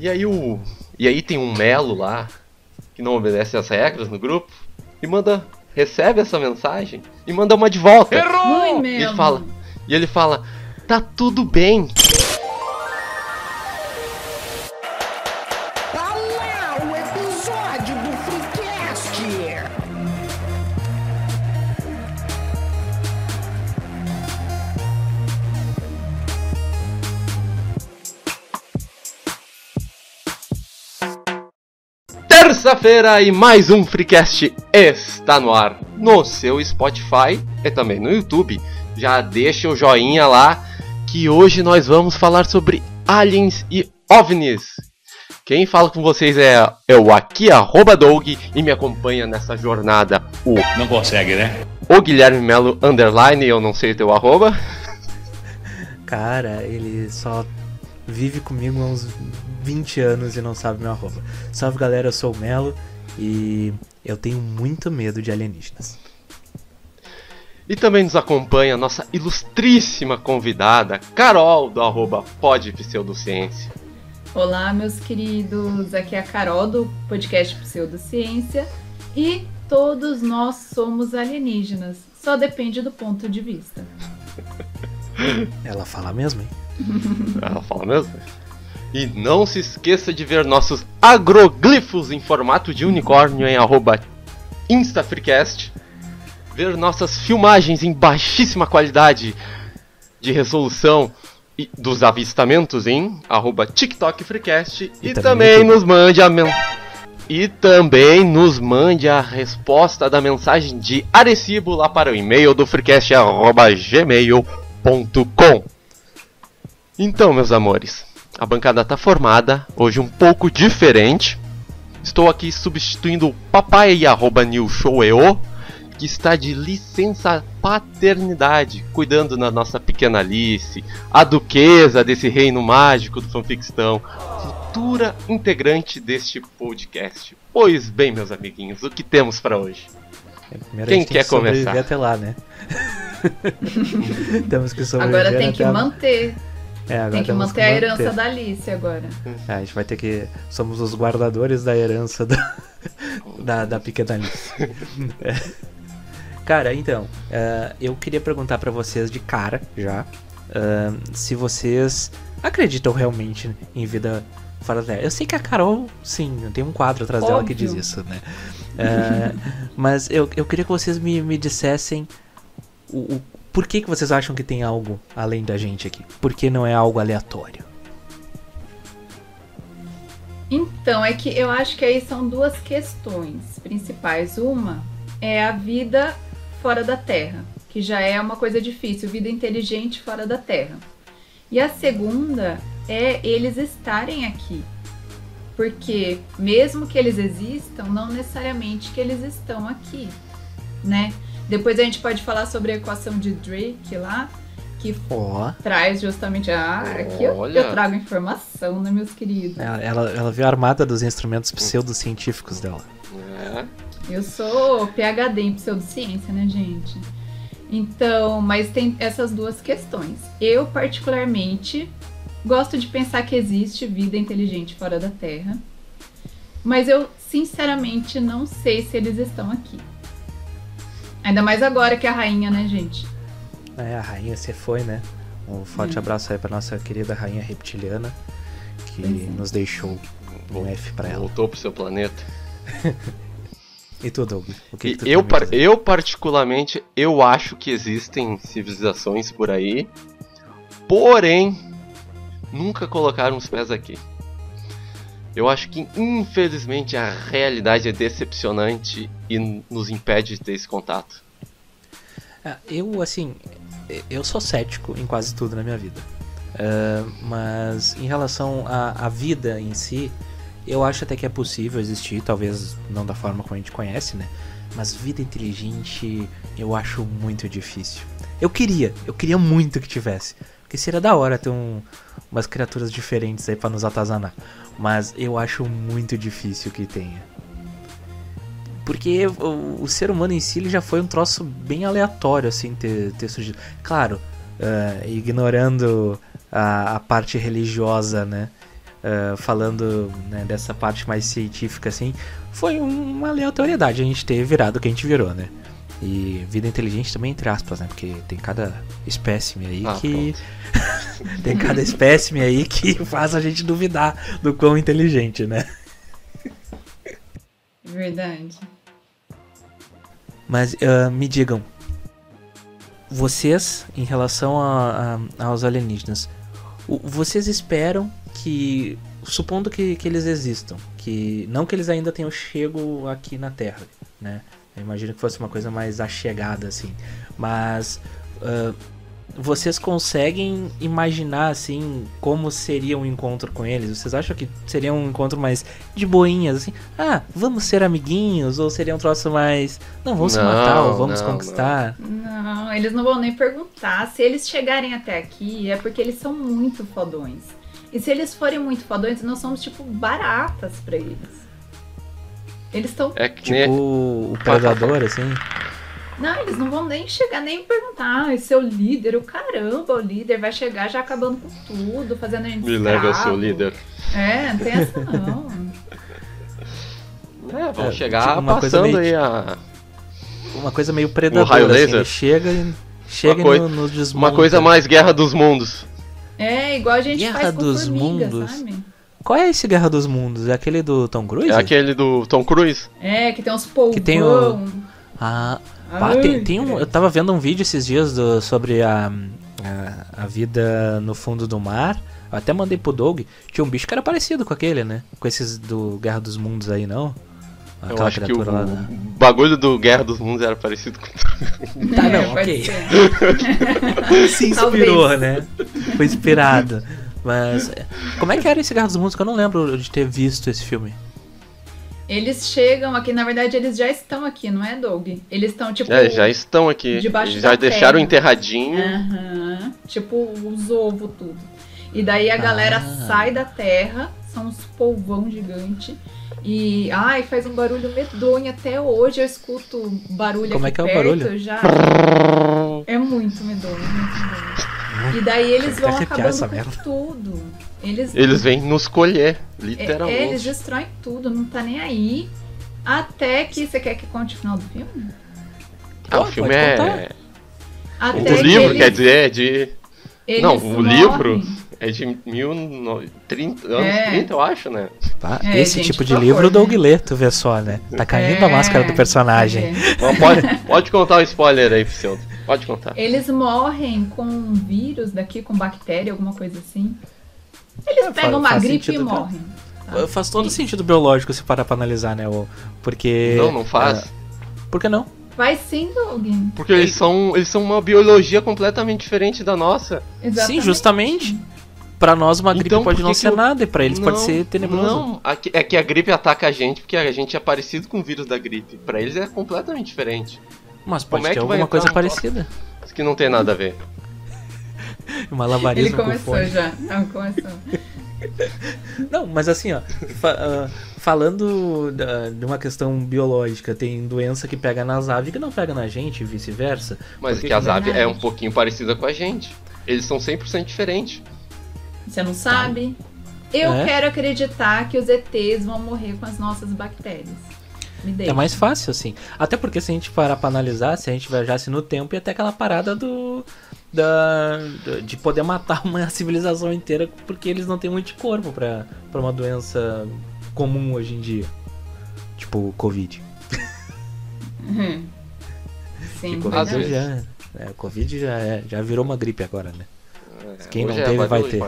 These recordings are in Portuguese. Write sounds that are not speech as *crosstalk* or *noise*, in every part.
E aí o. E aí tem um Melo lá, que não obedece as regras no grupo, e manda. Recebe essa mensagem e manda uma de volta. Errou! E ele fala. E ele fala, tá tudo bem. Terça-feira e mais um Freecast está no ar no seu Spotify e também no YouTube. Já deixa o joinha lá que hoje nós vamos falar sobre aliens e ovnis. Quem fala com vocês é, é o aqui, arroba Doug, e me acompanha nessa jornada o, Não consegue, né? o Guilherme Melo Underline, eu não sei o teu arroba. Cara, ele só vive comigo há uns 20 anos e não sabe meu arroba. Salve galera, eu sou o Melo e eu tenho muito medo de alienígenas. E também nos acompanha a nossa ilustríssima convidada, Carol, do arroba Pod Pseudociência. Olá, meus queridos. Aqui é a Carol do podcast Pseudociência e todos nós somos alienígenas. Só depende do ponto de vista. *laughs* Ela fala mesmo, hein? Ela fala mesmo? E não se esqueça de ver nossos agroglifos em formato de unicórnio em arroba InstaFreecast. Ver nossas filmagens em baixíssima qualidade de resolução e dos avistamentos em arroba TikTok Freecast. E, E também também nos mande a E também nos mande a resposta da mensagem de Arecibo lá para o e-mail do freecast arroba gmail.com. Então, meus amores, a bancada tá formada, hoje um pouco diferente. Estou aqui substituindo o papai arroba New Show EO, que está de licença paternidade, cuidando da nossa pequena Alice, a duquesa desse reino mágico do fanfictão, futura integrante deste podcast. Pois bem, meus amiguinhos, o que temos para hoje? Primeiro Quem a gente tem quer que sobreviver começar? até lá, né? *laughs* Temos que sobreviver Agora tem até que a- manter. É, agora Tem que temos manter a herança manter. da Alice agora. É, a gente vai ter que. Somos os guardadores da herança da, *laughs* da, da pequena Alice. *laughs* É. Cara, então, é, eu queria perguntar pra vocês de cara já é, se vocês acreditam realmente em vida fora da Terra. Eu sei que a Carol, sim, tem um quadro atrás dela que diz Óbvio. isso, né? É, mas eu, eu queria que vocês me, me dissessem o, o- por que, que vocês acham que tem algo além da gente aqui? Por que não é algo aleatório? Então, é que eu acho que aí são duas questões principais. Uma é a vida fora da Terra, que já é uma coisa difícil, vida inteligente fora da Terra. E a segunda é eles estarem aqui. Porque mesmo que eles existam, não necessariamente que eles estão aqui, né? Depois a gente pode falar sobre a equação de Drake lá, que Ó. traz justamente a aqui eu, Olha. eu trago informação, né, meus queridos? Ela, ela, ela viu a armada dos instrumentos pseudocientíficos dela. É, Eu sou PhD em pseudociência, né, gente? Então, mas tem essas duas questões. Eu, particularmente, gosto de pensar que existe vida inteligente fora da Terra, mas eu, sinceramente, não sei se eles estão aqui. Ainda mais agora que a rainha, né, gente? É, a rainha você foi, né? Um forte abraço aí pra nossa querida rainha reptiliana, que é. nos deixou um F pra ela. voltou pro seu planeta. *laughs* E tu, Doug? O que, E que tu eu, par- eu, particularmente, eu acho que existem civilizações por aí, porém, nunca colocaram os pés aqui. Eu acho que, infelizmente, a realidade é decepcionante e nos impede de ter esse contato. Ah, Eu, assim, eu sou cético em quase tudo na minha vida. Ah, mas em relação à, à vida em si, eu acho até que é possível existir, talvez não da forma como a gente conhece, né? Mas vida inteligente eu acho muito difícil. Eu queria, eu queria muito que tivesse. Porque seria da hora ter um- umas criaturas diferentes aí pra nos atazanar. Mas eu acho muito difícil que tenha. Porque o, o ser humano em si ele já foi um troço bem aleatório, assim, ter, ter surgido. Claro, ah, ignorando a, a parte religiosa, né? ah, falando né, dessa parte mais científica, assim, foi uma aleatoriedade a gente ter virado o que a gente virou, né? E vida inteligente também, entre aspas, né? Porque tem cada espécime aí Ah, que. *laughs* tem cada espécime aí que *laughs* faz a gente duvidar do quão inteligente, né? Verdade. Mas ah, me digam, vocês, em relação a- a- aos alienígenas, o- vocês esperam que, supondo que, que eles existam, que não que eles ainda tenham chego aqui na Terra, né? Eu imagino que fosse uma coisa mais achegada, assim. Mas ah, vocês conseguem imaginar, assim, como seria um encontro com eles? Vocês acham que seria um encontro mais de boinhas, assim? Ah, vamos ser amiguinhos? Ou seria um troço mais... Não, vamos se Não, matar ou vamos não, conquistar? Não, eles não vão nem perguntar. Se eles chegarem até aqui, é porque eles são muito fodões. E se eles forem muito fodões, nós somos tipo baratas pra eles. Eles estão. É que Tipo nem. o predador, assim? Não, eles não vão nem chegar nem perguntar. Ah, esse é o líder, o caramba, o líder vai chegar já acabando com tudo, fazendo a gente Me leva ao seu líder. É, não tem essa não. *laughs* É, vão É, chegar tipo uma coisa passando meio aí a. Uma coisa meio predador, raio assim. laser? Ele chega e... Chega coi- e no, nos Uma coisa mais Guerra dos Mundos. É, igual a gente Guerra faz com dos formiga, Mundos. sabe? Qual é esse Guerra dos Mundos? É aquele do Tom Cruise? É aquele do Tom Cruise. É, que tem uns polvão. Que tem o- Ah, pá, Ai, tem, tem um, eu tava vendo um vídeo esses dias do- sobre a, a, a vida no fundo do mar. Eu até mandei pro Doug. Tinha um bicho que era parecido com aquele, né? Com esses do Guerra dos Mundos aí, não? Eu acho que o criatura lá da- bagulho do Guerra dos Mundos era parecido com. Tá, *laughs* É, não, pode ok. *laughs* Se inspirou, Talvez. né? Foi inspirado. Mas é, como é que era esse Guerra dos Mundos? Que eu não lembro de ter visto esse filme. Eles chegam aqui, na verdade, eles já estão aqui, não é, Doug? Eles estão, tipo. É, já estão aqui. Debaixo Eles da já deixaram terra. enterradinho. Aham. Tipo, os ovos, tudo. E daí a galera Ah. sai da terra, são uns polvão gigante. E, ai, faz um barulho medonho. Até hoje eu escuto barulho Como aqui é que é o perto, barulho? Já... É muito medonho, muito medonho. E daí eles vão acabando com merda. tudo. Eles, Eles vêm nos colher, é, literalmente. é, eles destroem tudo, não tá nem aí. Até que. Você quer que conte o final do filme? Ah, o Pode filme contar. é. Até O que livro, eles- quer dizer, é de. eles Não, o morrem. livro é de 1930, anos É. 30, eu acho, né? Tá? É, esse gente, tipo de livro o Doug né? lê, tu vê só, né? Tá caindo a É, máscara do personagem. é. Mas pode, pode contar o spoiler aí, Pseudo. Pode contar. Eles morrem com um vírus daqui, com bactéria, alguma coisa assim. Eles É, pegam fa- uma faz gripe e né? morrem. tá? Faz todo Isso. sentido biológico se parar pra analisar, né? o- Porque. Não, não faz. é, por que não? Vai sim, Doug. Porque eles são, eles são uma biologia completamente diferente da nossa. Exatamente. Sim, justamente. Pra nós uma gripe Então, pode não ser o- nada, e pra eles pode Não, ser tenebroso. Não, é que a gripe ataca a gente porque a gente é parecido com o vírus da gripe. Pra eles é completamente diferente. Mas pode Como é ter que vai alguma entrar coisa um parecida. Isso que não tem nada a ver. Uma *laughs* malabarismo Ele com começou fone. já. Não, começou. *laughs* Não, mas assim, ó, fa- ah, falando da- de uma questão biológica, tem doença que pega nas aves que não pega na gente e vice-versa. Mas Por que as aves verdade? é um pouquinho parecida com a gente. Eles são 100% diferentes. Você não sabe? Eu É? quero acreditar que os ETs vão morrer com as nossas bactérias. É mais fácil, assim. Até porque se a gente parar pra analisar, se a gente viajasse no tempo, ia ter aquela parada do. Da, de poder matar *laughs* uma civilização inteira porque eles não têm muito corpo pra, pra uma doença comum hoje em dia. Tipo Covid. Uhum. *laughs* Sim, Covid já, é, Covid já, é- já virou uma gripe agora, né? Quem não é teve, vai ter.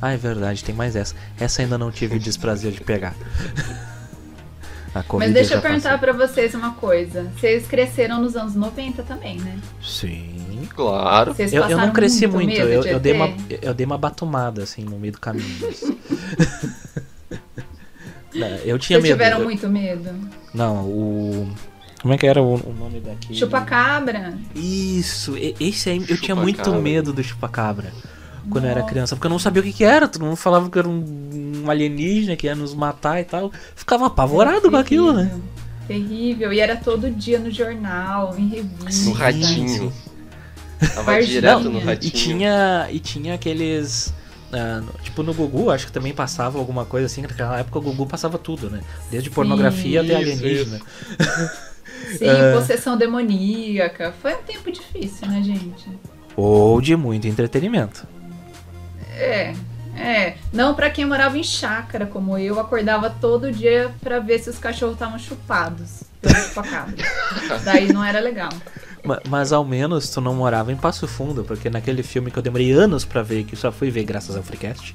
Ah, é verdade, tem mais essa. Essa ainda não tive o *laughs* desprazer de pegar. A Covid Mas deixa eu perguntar pra vocês uma coisa. Vocês cresceram nos anos 90 também, né? Sim. Claro. Vocês Eu, eu não cresci muito, medo eu, de eu dei uma, eu dei uma batumada assim no meio do caminho. Não, *laughs* eu tinha Vocês medo. tiveram eu- muito medo? Não, o. Como é que era o, o nome daqui? Chupacabra? Isso, esse aí eu tinha muito Chupacabra. medo do chupacabra. Quando eu era Nossa. criança, porque eu não sabia o que, que era. Todo mundo falava que era um, um alienígena que ia nos matar e tal. Ficava apavorado com aquilo, né? Terrível. E era todo dia no jornal, em revista. No ratinho. Tava direto no ratinho. E tinha, e tinha aqueles no- tipo no Gugu, acho que também passava alguma coisa assim, naquela época o Gugu passava tudo, né? Desde pornografia até Isso, alienígena. *laughs* Sim, É. possessão demoníaca. Foi um tempo difícil, né, gente? Ou de muito entretenimento. É, é. Não pra quem morava em chácara, como eu, acordava todo dia pra ver se os cachorros estavam chupados. *laughs* Daí não era legal. Ma- Mas ao menos tu não morava em Passo Fundo, porque naquele filme que eu demorei anos pra ver, que só fui ver graças ao Freecast,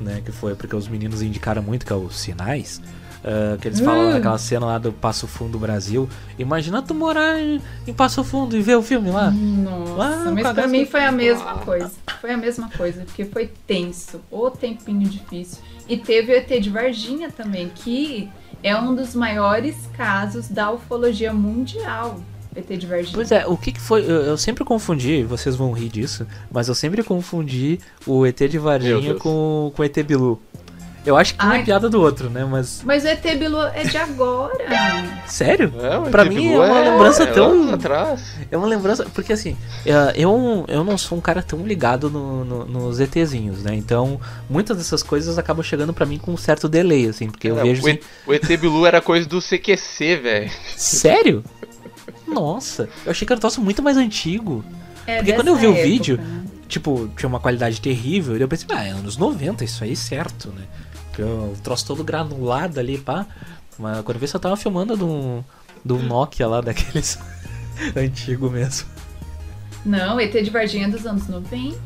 né? Que foi porque os meninos indicaram muito, que é os Sinais. Ah, que eles falam Hum. naquela cena lá do Passo Fundo Brasil. Imagina tu morar em, em Passo Fundo e ver o filme lá. Nossa, Ah, mas pra mim foi a mesma coisa. Foi a mesma coisa, porque foi tenso, o tempinho difícil. E teve o ET de Varginha também, que é um dos maiores casos da ufologia mundial. ET de Varginha. Pois é, o que, que foi? Eu, eu sempre confundi, vocês vão rir disso, mas eu sempre confundi o ET de Varginha com, com o ET Bilu. Eu acho que um é Ai. piada do outro, né? Mas. Mas o ET Bilu é de agora. Sério? É, o Pra mim Bilu é uma lembrança é tão- anos atrás. É uma lembrança, porque assim, eh, eu, eu não sou um cara tão ligado no, no- nos ETzinhos, né? Então, muitas dessas coisas acabam chegando pra mim com um certo delay, assim, porque eu vejo o, assim, o ET Bilu era coisa do CQC, velho. sério? Nossa, eu achei que era um troço muito mais antigo. É Porque quando eu vi o época, vídeo, né? Tipo, tinha uma qualidade terrível, e eu pensei, ah, é anos 90, isso aí certo, né? O troço todo granulado ali, pá. Mas quando eu vi, só tava filmando de um, de um Nokia lá, daqueles *laughs* antigo mesmo. Não, ET de Varginha é dos anos 90.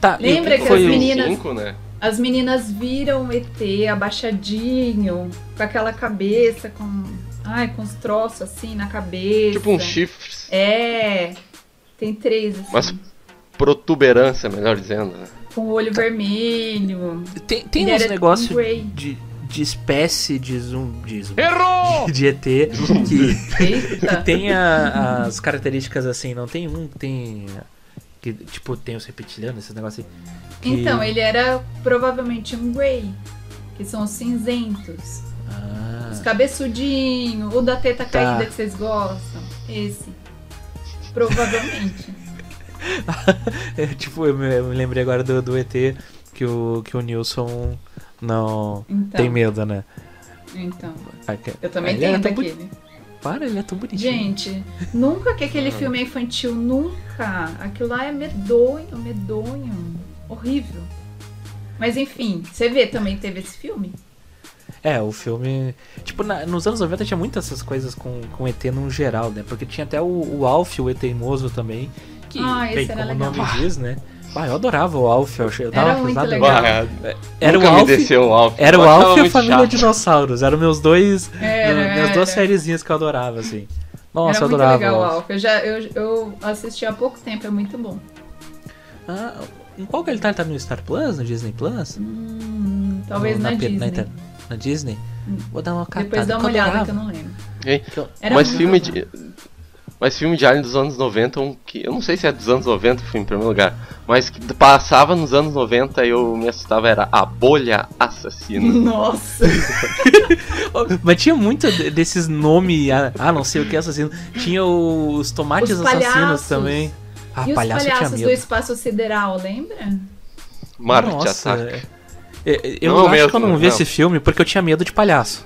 Tá, e o Lembra que as o- meninas- Cinco, né? As meninas viram o ET abaixadinho, com aquela cabeça, com. Ai, com os troços assim na cabeça. Tipo um chifre. É. Tem três, assim. Mas protuberância, melhor dizendo. né? Com o olho vermelho. Tem, tem uns negócios de, de espécie de zoom. De, zoom, Errou! de ET que, que tem a- as características assim, não tem um que tem. Que, tipo, tem os reptilianos, esses negócios assim. que- Então, ele era provavelmente um Grey, que são os cinzentos. Ah. Os cabeçudinhos, o da teta Tá. caída que vocês gostam. Esse. Provavelmente. *laughs* É, tipo, eu me, lembrei agora do, do ET que o, que o Nilson não Então. tem medo, né? Então. Ah, Eu também ele tenho tão boni- daquele. Para, ele é tão bonitinho. Gente, nunca que aquele filme é infantil, nunca. Aquilo lá é medonho, medonho. Horrível. Mas enfim, você vê, também teve esse filme? É, o filme. Tipo, na- nos anos 90 tinha muitas essas coisas com, com ET no geral, né? Porque tinha até o, o Alf, o ET teimoso também. Que, Ah, esse bem, era como o legal. nome diz, né? Ah, eu adorava o Alf, eu, achei- eu dava Era muito legal. Bah, Era o Alf. me desceu o Alf. Era o Alf e a família chato. dinossauros. Eram meus dois. Era, minhas duas sériezinhas que eu adorava, assim. Nossa, Era eu muito adorava. legal o Alf. Alf. Eu, já, eu, eu assisti há pouco tempo, é muito bom. Ah, em qual que ele tá? Ele tá no Star Plus, no Disney Plus? Hum, talvez No- na, P- Disney. inter- Na Disney? Vou dar uma catada. Depois dá uma olhada que eu não lembro. Era mas filme legal. de. Mas filme de Alien dos anos 90, um que. Eu não sei se é dos anos 90 o filme, em primeiro lugar. Mas que passava nos anos 90 e eu me assustava, era A Bolha Assassina. *laughs* Nossa! *laughs* Mas tinha muito de- desses nomes, ah, ah, não sei o que assassino. Tinha os tomates Os assassinos também. Ah, e os palhaço tinha palhaços do espaço sideral, lembra? Marte Nossa, Ataca. é- é- Eu Não, acho mesmo, que eu não vi não. esse filme porque eu tinha medo de palhaço.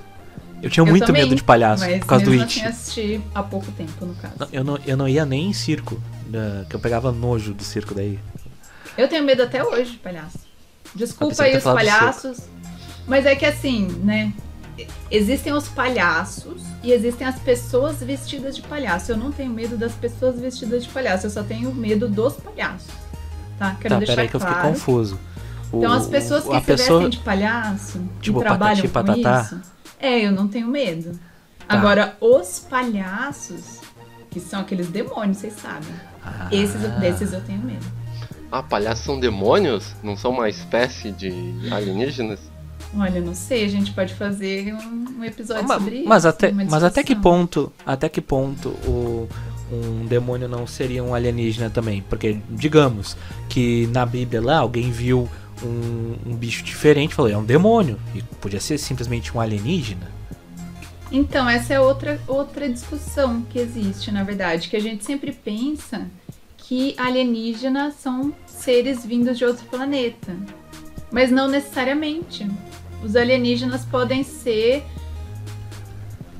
Eu tinha Eu muito também, medo de palhaço por causa do It. assim assisti há pouco tempo, no caso. Não, eu, não, eu não ia nem em circo, que eu pegava nojo do circo daí. Eu tenho medo até hoje de palhaço. Eu Desculpa aí os palhaços. Mas é que assim, né? Existem os palhaços e existem as pessoas vestidas de palhaço. Eu não tenho medo das pessoas vestidas de palhaço, eu só tenho medo dos palhaços. Tá? Quero tá, deixar peraí que eu fiquei claro. confuso. O- Então as pessoas que se pessoa... vestem de palhaço Tipo e trabalham Patati com Patatá? isso, é, eu não tenho medo. Tá. Agora, os palhaços, que são aqueles demônios, vocês sabem. Ah. Esses, desses eu tenho medo. Ah, palhaços são demônios? Não são uma espécie de alienígenas? Olha, não sei, a gente pode fazer um, um episódio Ma- sobre isso. mas até, uma mas até que ponto, até que ponto o, um demônio não seria um alienígena também? Porque digamos que na Bíblia lá alguém viu um, um bicho diferente, falou é um demônio e podia ser simplesmente um alienígena. Então, essa é outra, outra discussão que existe, na verdade, que a gente sempre pensa que alienígenas são seres vindos de outro planeta. Mas não necessariamente. Os alienígenas podem ser.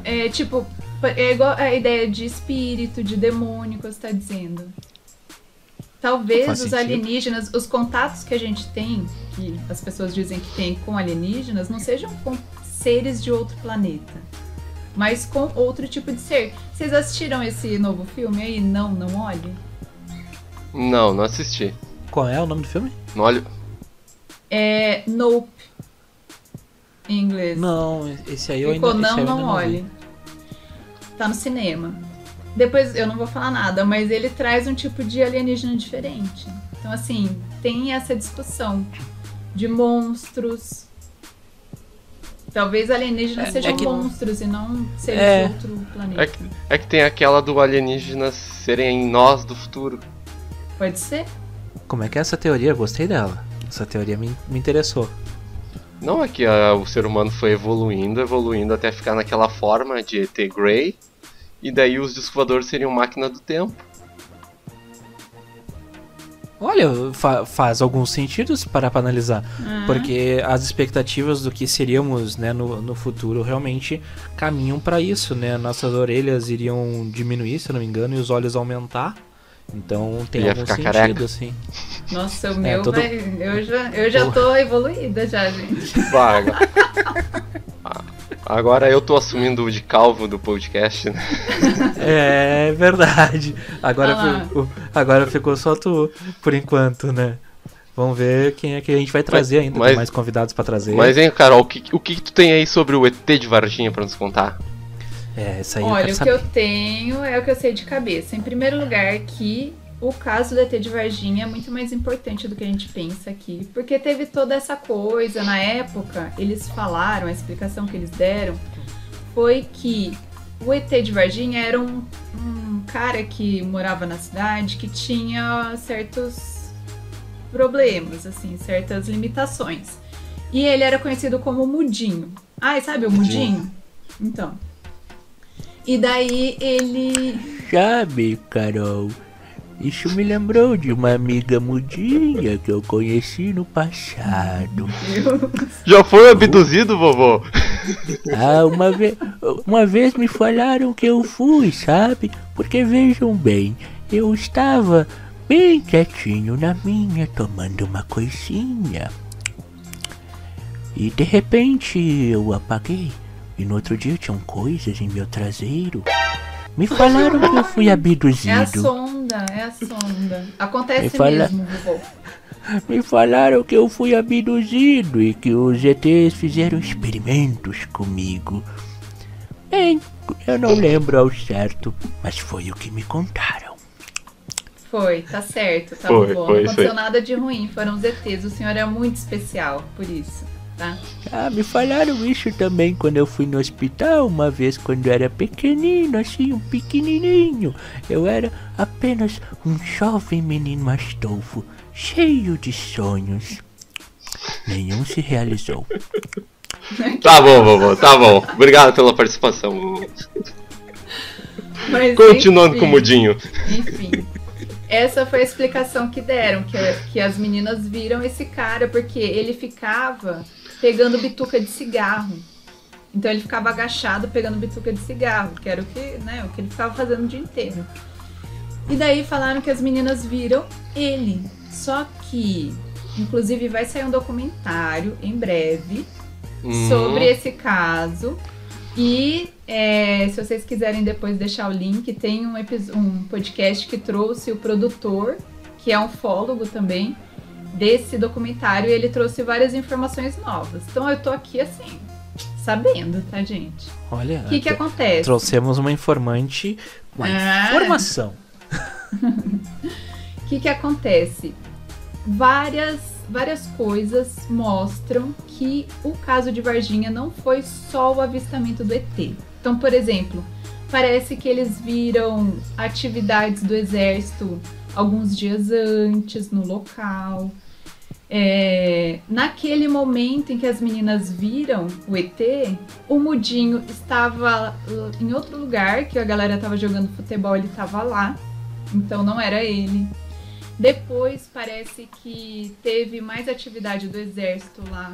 É, tipo, é igual a ideia de espírito, de demônio que você está dizendo. Talvez os sentido. alienígenas, os contatos que a gente tem, que as pessoas dizem que tem com alienígenas, não sejam com seres de outro planeta, mas com outro tipo de ser. Vocês assistiram esse novo filme aí? Não, não olhe. Não, não assisti. Qual é o nome do filme? Não olho. É Nope. Em inglês. Não, esse aí eu Ficou ainda, esse não, eu não ainda não olhe. Tá no cinema. Depois eu não vou falar nada, mas ele traz um tipo de alienígena diferente. Então, assim, tem essa discussão de monstros. Talvez alienígenas É, sejam é que- monstros e não seres É. de outro planeta. É que, é que tem aquela do alienígenas serem nós do futuro. Pode ser? Como é que é essa teoria? Eu gostei dela. Essa teoria me, me interessou. Não é que ah, o ser humano foi evoluindo, evoluindo até ficar naquela forma de ET Grey. E daí os discos voadores seriam máquina do tempo. Olha, fa- faz alguns sentidos para pra analisar. Ah, Porque as expectativas do que seríamos né, no, no futuro realmente caminham para isso, né? Nossas orelhas iriam diminuir, se eu não me engano, e os olhos aumentar. Então tem algum ficar sentido, careca. assim. Nossa, o meu todo- vai. Eu já, eu já tô evoluída já, gente. Bah, *laughs* agora... Eu tô assumindo o de calvo do podcast, né? É verdade. Agora, ficou, agora ficou só tu, por enquanto, né? Vamos ver quem é que a gente vai trazer ainda. mas- Tem mais convidados pra trazer. Mas, hein, Carol, o que, o que tu tem aí sobre o ET de Varginha pra nos contar? É, isso aí eu Olha, quero o que saber. eu tenho é o que eu sei de cabeça. Em primeiro lugar, que o caso do ET de Varginha é muito mais importante do que a gente pensa aqui, porque teve toda essa coisa na época. Eles falaram, a explicação que eles deram foi que o ET de Varginha era um, um cara que morava na cidade que tinha certos problemas, assim, certas limitações. E ele era conhecido como Mudinho. Ai, sabe o Mudinho? Então. E daí ele. Sabe, Carol, isso me lembrou de uma amiga mudinha que eu conheci no passado. Já foi abduzido, vovô? Ah, uma, ve uma vez me falaram que eu fui, sabe? Porque vejam bem, eu estava bem quietinho na minha, tomando uma coisinha. E de repente eu apaguei. E no outro dia tinham coisas em meu traseiro. Me falaram que eu fui É a abduzido. sonda, é a sonda. Acontece Me fala- mesmo, vovô. *laughs* Me falaram que eu fui abduzido e que os ETs fizeram experimentos comigo. Bem, eu não lembro ao certo, mas foi o que me contaram. Foi, tá certo, tá Foi, bom. foi não aconteceu aí. nada de ruim, foram os ETs. O senhor é muito especial, por isso, tá? Ah, me falaram isso também quando eu fui no hospital, uma vez quando eu era pequenino, assim, um pequenininho. Eu era apenas um jovem menino astolfo, cheio de sonhos. Nenhum se realizou. *laughs* Tá bom, vovô, tá bom. Obrigado pela participação. vovô. Mas, Continuando enfim, com o mudinho. Enfim. Essa foi a explicação que deram, que, que as meninas viram esse cara, porque ele ficava pegando bituca de cigarro. Então ele ficava agachado pegando bituca de cigarro, que era o que, né, o que ele ficava fazendo o dia inteiro. E daí falaram que as meninas viram ele. Só que, inclusive, vai sair um documentário em breve Hum, sobre esse caso. E é, se vocês quiserem depois deixar o link, tem um, um podcast que trouxe o produtor, que é um fólogo também, desse documentário, e ele trouxe várias informações novas. Então eu tô aqui assim, sabendo, tá, gente? Olha, O que, que acontece? trouxemos uma informante com Ah. informação. *laughs* O que, que acontece? Várias, várias coisas mostram que o caso de Varginha não foi só o avistamento do ET. Então, por exemplo, parece que eles viram atividades do exército alguns dias antes no local. É, naquele momento em que as meninas viram o ET, o Mudinho estava uh, em outro lugar, que a galera estava jogando futebol, ele estava lá. Então não era ele. Depois parece que teve mais atividade do exército lá.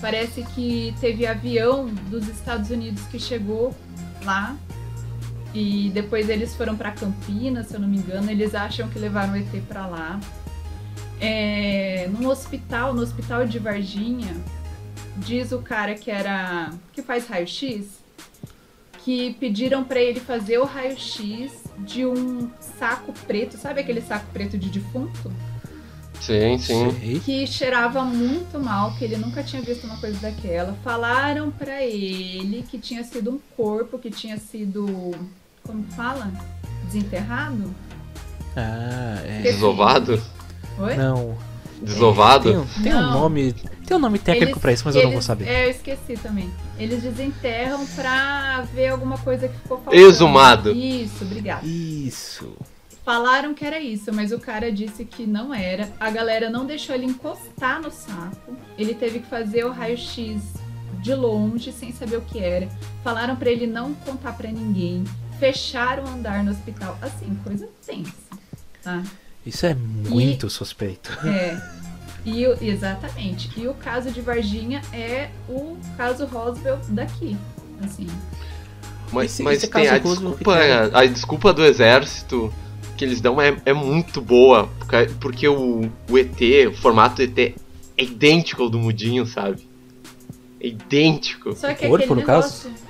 Parece que teve avião dos Estados Unidos que chegou lá. E depois eles foram para Campinas, se eu não me engano. Eles acham que levaram o ET para lá. É, num hospital, no hospital de Varginha, diz o cara que era que faz raio-x que pediram para ele fazer o raio-x de um saco preto, sabe aquele saco preto de defunto? Sim, sim. Que cheirava muito mal, que ele nunca tinha visto uma coisa daquela. Falaram para ele que tinha sido um corpo que tinha sido, como fala? Desenterrado? Ah, é. Desovado? Oi? Não. Desovado? Tem, um- tem um nome. Tem um nome técnico Eles- pra isso, mas eu não vou eles- saber. É, eu esqueci também. Eles desenterram pra ver alguma coisa que ficou faltando. Exumado. Isso, obrigada. Isso. Falaram que era isso, mas o cara disse que não era. A galera não deixou ele encostar no saco. Ele teve que fazer o raio-x de longe, sem saber o que era. Falaram pra ele não contar pra ninguém. Fecharam o andar no hospital. Assim, coisa tensa, tá? Isso é muito suspeito. É. E o- exatamente. E o caso de Varginha é o caso Roswell daqui. Assim. Mas, Esse- mas esse tem caso a Roosevelt desculpa, que a desculpa do exército que eles dão é, é muito boa. porque- Porque o, o ET, o formato do ET é idêntico ao do Mudinho, sabe? É idêntico. Só que corpo, aquele no caso? negócio.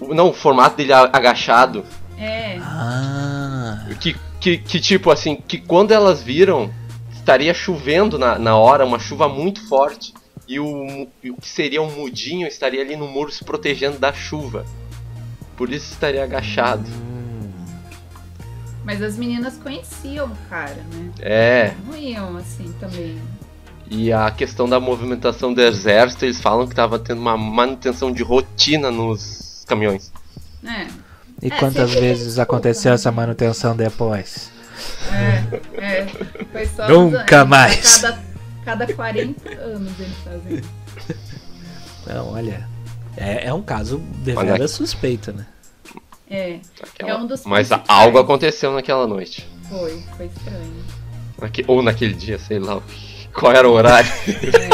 O- Não, o formato dele a- agachado. É. Ah. Que, que, que tipo assim, que quando elas viram, estaria chovendo na, na hora, uma chuva muito forte. E o, e o que seria um mudinho estaria ali no muro se protegendo da chuva. Por isso estaria agachado. Hum. Mas as meninas conheciam o cara, né? É, Não iam assim também. e a questão da movimentação do exército, eles falam que tava tendo uma manutenção de rotina nos caminhões. É. E É, quantas vezes aconteceu essa manutenção depois? É, é. Foi só Nunca a mais. Cada, cada 40 anos eles fazem. Não, olha. É, é um caso deveras aqui. suspeito, né? É, Aquela- É um dos Mas principais. algo aconteceu naquela noite. foi. Foi estranho. Naque- Ou naquele dia, sei lá. Qual era o horário? É.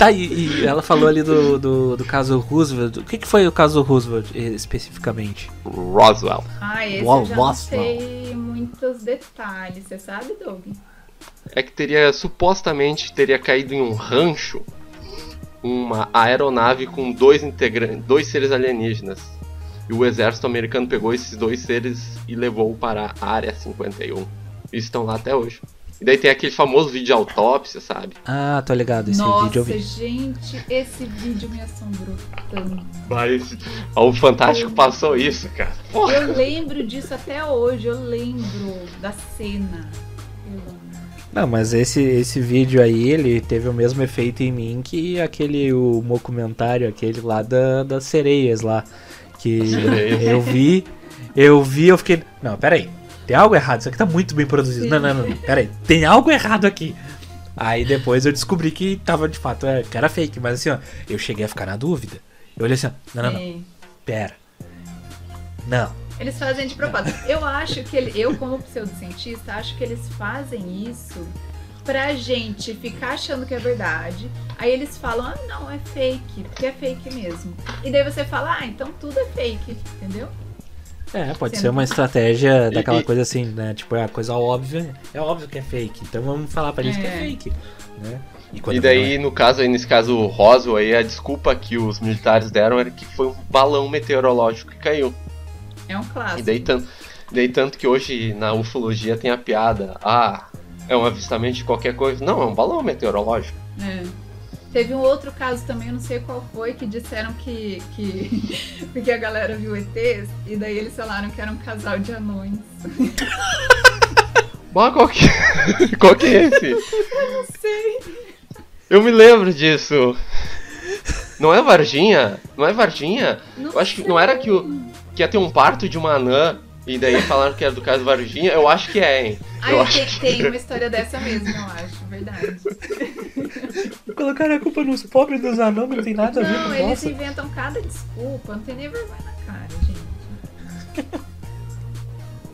Tá, e, e ela falou ali do, do, do caso Roosevelt. O que, que foi o caso Roosevelt especificamente? Roswell. Ah, esse Uau, eu já não nossa. sei muitos detalhes. Você sabe, Doug? É que teria, supostamente, teria caído em um rancho uma aeronave com dois integrantes, dois seres alienígenas. E o exército americano pegou esses dois seres e levou para a área 51. E estão lá até hoje. E daí tem aquele famoso vídeo de autópsia, sabe? Ah, tô ligado, esse Nossa, vídeo eu vi. gente, esse vídeo me assombrou tanto. Mas o Fantástico passou isso, cara. Porra. Eu lembro disso até hoje, eu lembro da cena. Eu. Não, mas esse, esse vídeo aí, ele teve o mesmo efeito em mim que aquele, o documentário, aquele lá da, das sereias lá. Que eu vi, eu vi, eu fiquei. Não, peraí, tem algo errado, isso aqui tá muito bem produzido. Não, não, não, peraí, tem algo errado aqui. Aí depois eu descobri que tava de fato, é, que era fake, mas assim, ó, eu cheguei a ficar na dúvida. Eu olhei assim, ó, não, não, não, pera. Não. Eles fazem de propósito. Eu acho que ele, eu como pseudocientista, acho que eles fazem isso pra gente ficar achando que é verdade. Aí eles falam, ah, não, é fake, porque é fake mesmo. E daí você fala, ah, então tudo é fake, entendeu? É, pode Sendo ser uma estratégia daquela e- coisa assim, né? Tipo, é a coisa óbvia. É óbvio que é fake. Então vamos falar pra gente que é É. fake. Né? E não daí, é. no caso aí, nesse caso o Roswell aí, a desculpa que os militares deram era que foi um balão meteorológico que caiu. É um clássico. E daí tanto, daí tanto que hoje na ufologia tem a piada, ah, é um avistamento de qualquer coisa. Não, é um balão meteorológico. É. Teve um outro caso também, eu não sei qual foi, que disseram que. que *laughs* porque a galera viu ETs e daí eles falaram que era um casal de anões. Bah, qual que, *laughs* qual que é esse? Não sei. Eu me lembro disso. Não é Varginha? Não é Varginha? Não Eu acho que não era que, o, que ia ter um parto de uma anã e daí falaram que era do caso Varginha. Eu acho que é, hein? Ah, Eu acho tem, que... tem uma história dessa mesmo, eu acho, verdade. *laughs* Colocaram a culpa nos pobres dos anãos, não tem nada a ver Não, com eles nossa. inventam cada desculpa, não tem nem vergonha na cara, gente.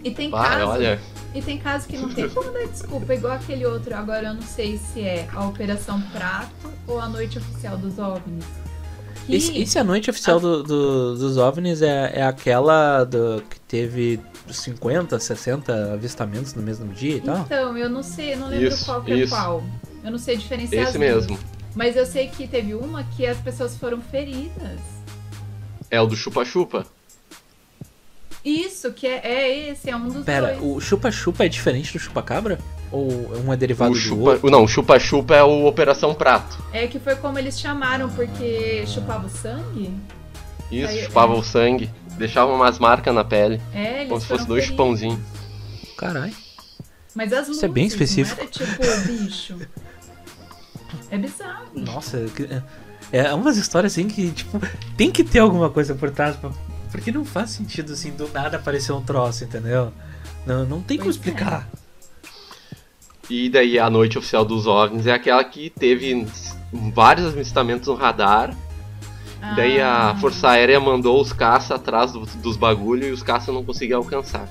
E tem Bah, caso, olha, E tem casos que não tem como dar desculpa, igual aquele outro, agora eu não sei se é a Operação Prato ou a Noite Oficial dos OVNIs. Que- Esse, esse a noite oficial do- do- dos OVNIs é, é aquela do, que teve 50, 60 avistamentos no mesmo dia e tal? Então, eu não sei, eu não lembro Isso, qual que é isso. qual. Eu não sei diferenciar Esse as duas. mesmo. Mas eu sei que teve uma que as pessoas foram feridas. É o do chupa-chupa. Isso, que é, é esse, é um dos Pera, dois. o chupa-chupa é diferente do chupa-cabra? Ou um é derivado O do chupa... outro? Não, o chupa-chupa é o Operação Prato. É que foi como eles chamaram, porque chupava o sangue. Isso, Aí, chupava é. o sangue. Deixava umas marcas na pele. É, eles Como se fosse dois feridos. chupãozinhos. Caralho. Mas as luzes, Isso é bem específico. não era tipo *laughs* bicho. É bizarro. Nossa, que- é umas histórias assim que, tipo, tem que ter alguma coisa por trás. pra- Porque não faz sentido, assim, do nada aparecer um troço, entendeu? Não, não tem como Pois é. E daí a noite oficial dos OVNIs é aquela que teve vários avistamentos no radar. Daí a Ah, Força Aérea mandou os caça atrás do- dos bagulho e os caça não conseguiam alcançar.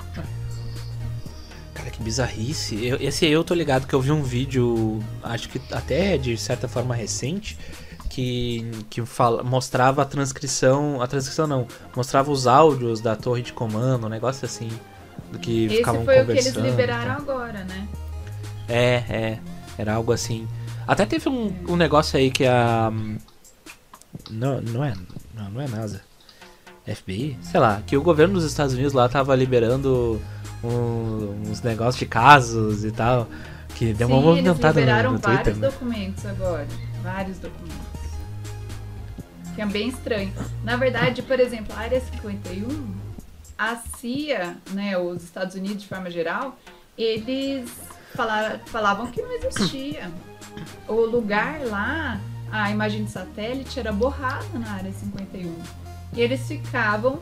Cara, que bizarrice. Eu- esse aí eu tô ligado que eu vi um vídeo, acho que até de certa forma recente, que, que fala, mostrava a transcrição. A transcrição não, mostrava os áudios da torre de comando, um negócio assim. Do que Esse ficavam foi o que eles conversando. liberaram então. agora, né? É, é. Era algo assim. Até teve um, um negócio aí que a. Não, não é. Não, não é NASA. FBI? Sei lá, que o governo dos Estados Unidos lá tava liberando um- uns negócios de casos e tal. Que deu uma Sim, eles movimentada no, liberaram no Twitter. vários né? documentos agora. Vários documentos. Que é bem estranho. Na verdade, por exemplo, a Área 51, a CIA, né, os Estados Unidos de forma geral, eles fala- falavam que não existia. O lugar lá, a imagem de satélite era borrada na Área 51. E eles ficavam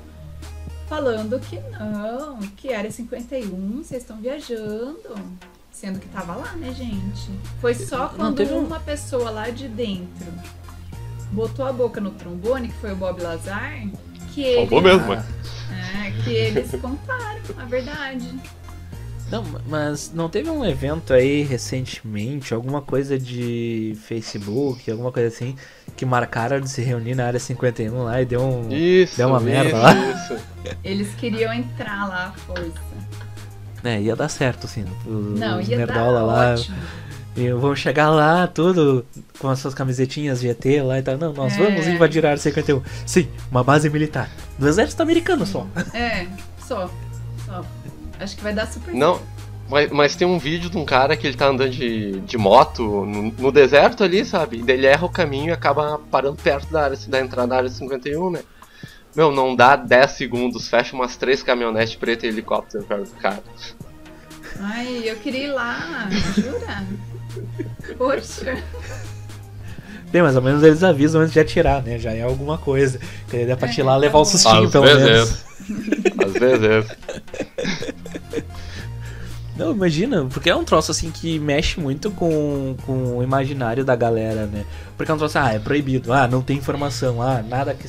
falando que não, que Área 51, vocês estão viajando. Sendo que tava lá, né, gente? Foi só quando teve um- uma pessoa lá de dentro botou a boca no trombone, que foi o Bob Lazar, que eles, Falou mesmo, mas. é, que eles contaram a verdade. Não, mas não teve um evento aí recentemente, alguma coisa de Facebook, alguma coisa assim, que marcaram de se reunir na área 51 lá e deu um. Isso, Deu uma isso, merda lá. isso. *laughs* Eles queriam entrar lá à força. É, ia dar certo, assim. Os Não, ia nerdola dar lá. ótimo. E vão chegar lá, tudo com as suas camisetinhas de ET lá e tal. Não, nós É. vamos invadir a área 51. Sim, uma base militar. Do exército americano só. É, só. Acho que vai dar super Não, certo. mas, mas tem um vídeo de um cara que ele tá andando de, de moto no, no deserto ali, sabe? E ele erra o caminho e acaba parando perto da área, da entrada da área 51, né? Meu, não dá 10 segundos, fecha umas três caminhonetes pretas e helicóptero perto do cara. Ai, eu queria ir lá, jura? Poxa. Bem, mais ou menos eles avisam antes de atirar, né? Já é alguma coisa. Que dá pra É, tirar tá levar o bom. sustinho, pelo vezes. Às vezes. Não, imagina, porque é um troço assim que mexe muito com, com o imaginário da galera, né? Porque é um troço, ah, é proibido, ah, não tem informação, ah, nada que,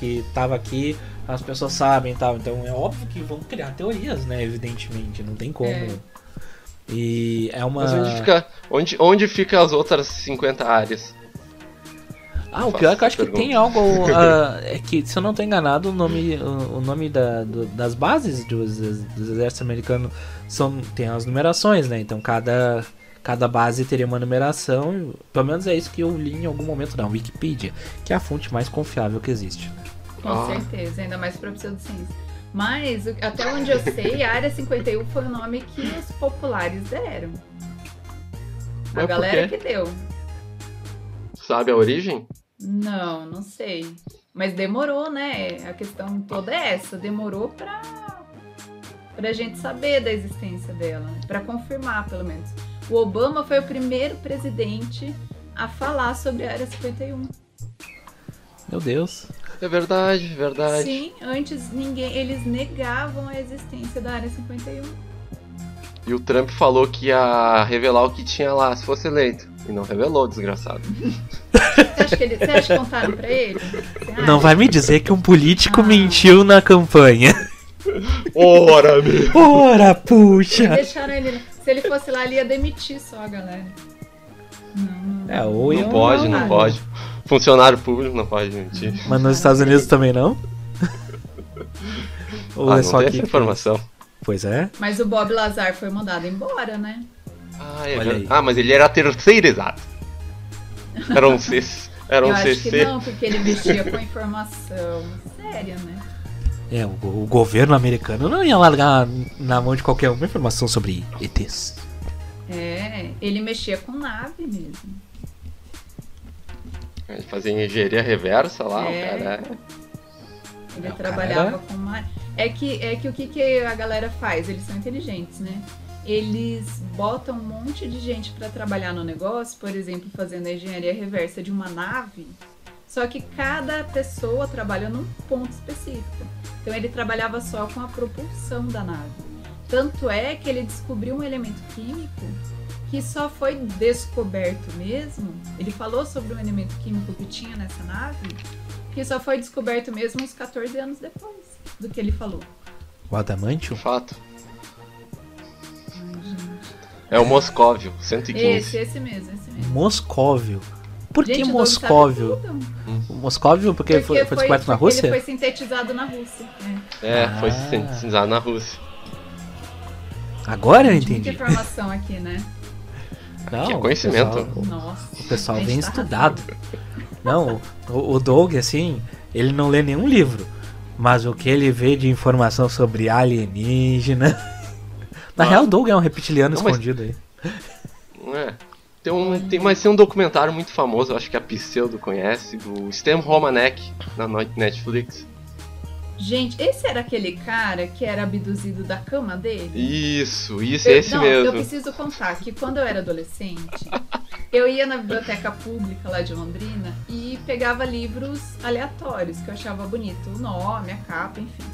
que tava aqui as pessoas sabem e tal. Então é óbvio que vão criar teorias, né? Evidentemente, não tem como. É. E é uma. Mas onde fica, onde, onde fica as outras 50 áreas? Ah, o pior é que eu acho que tem algo. ah, é que, se eu não tô enganado, o nome, o, o nome da, do- das bases dos, dos exércitos americanos são, tem as numerações, né? Então cada, cada base teria uma numeração. Pelo menos é isso que eu li em algum momento na Wikipedia, que é a fonte mais confiável que existe. Com Ah. certeza, ainda mais para pseudociência. Mas, até onde eu sei, a Área 51 foi o nome que os populares deram. A Mas galera que deu. Sabe a origem? Não, não sei. Mas demorou, né? A questão toda é essa. Demorou pra, pra gente saber da existência dela. né? Pra confirmar, pelo menos. O Obama foi o primeiro presidente a falar sobre a Área 51. Meu Deus. É verdade, verdade. Sim, antes ninguém. Eles negavam a existência da Área 51. E o Trump falou que ia revelar o que tinha lá se fosse eleito. E não revelou, desgraçado. Você acha que, ele, você acha que contaram pra ele? Não vai me dizer que um político Ah. mentiu na campanha. Ora, meu. Ora, puxa! Deixaram ele. Se ele fosse lá, ele ia demitir só a galera. Não, É, ou Não pode, não não. pode. Funcionário público não pode mentir. Mas nos Estados Unidos também não? Ou Ah, é não só tem aqui? essa que- informação. Pois é. Mas o Bob Lazar foi mandado embora, né? Ah, é ah, mas ele era terceirizado. Era um CC. Era um Eu acho que CC. não, porque ele mexia com informação séria, né? É, o, o governo americano não ia largar na mão de qualquer uma informação sobre ETs. É, ele mexia com nave mesmo. Ele fazia engenharia reversa lá, É. o cara. Ele o cara trabalhava era- com uma. É que, é que o que, que a galera faz? Eles são inteligentes, né? Eles botam um monte de gente pra trabalhar no negócio, por exemplo, fazendo a engenharia reversa de uma nave. Só que cada pessoa trabalha num ponto específico. Então ele trabalhava só com a propulsão da nave. Tanto é que ele descobriu um elemento químico que só foi descoberto mesmo. Ele falou sobre um elemento químico que tinha nessa nave que só foi descoberto mesmo uns 14 anos depois do que ele falou. O Adamantium? Fato. É o Moscóvio, 115. Esse, esse mesmo, esse mesmo. Moscóvio. Por que Gente, o sabe Moscóvio? tudo. Moscóvio porque, foi, foi descoberto na porque Rússia? Ele foi sintetizado na Rússia. É. É, foi Ah. sintetizado na Rússia. Agora eu Muita entendi. informação aqui, né? Não, Que é o conhecimento. pessoal- Nossa. O pessoal A gente vem tá estudado. Não, o, o Doug, assim, ele não lê nenhum livro. Mas o que ele vê de informação sobre alienígena. *laughs* Na Ah. real, o Doug é um reptiliano Não, mas- escondido aí. Não é? Tem um, tem, mas tem um documentário muito famoso, eu acho que a Pseudo conhece, do Stan Romanek, na Netflix. Gente, esse era aquele cara que era abduzido da cama dele? Isso, isso, Eu- esse não, eu mesmo. preciso contar que quando eu era adolescente, eu ia na biblioteca pública lá de Londrina pegava livros aleatórios que eu achava bonito, o nome, a capa, enfim.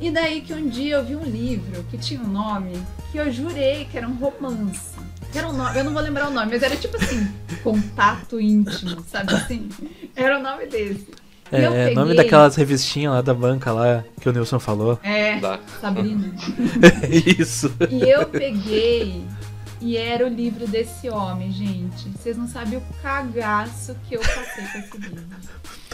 E daí que um dia eu vi um livro que tinha um nome que eu jurei que era um romance. Que era um nome, eu não vou lembrar o nome, mas era tipo assim, *laughs* contato íntimo, sabe assim? Era o nome desse. E É, nome peguei- daquelas revistinhas lá da banca lá que o Nilson falou. É, Dá. Sabrina. *laughs* Isso. E eu peguei e era o livro desse homem, gente. Vocês não sabem o cagaço que eu passei com esse livro.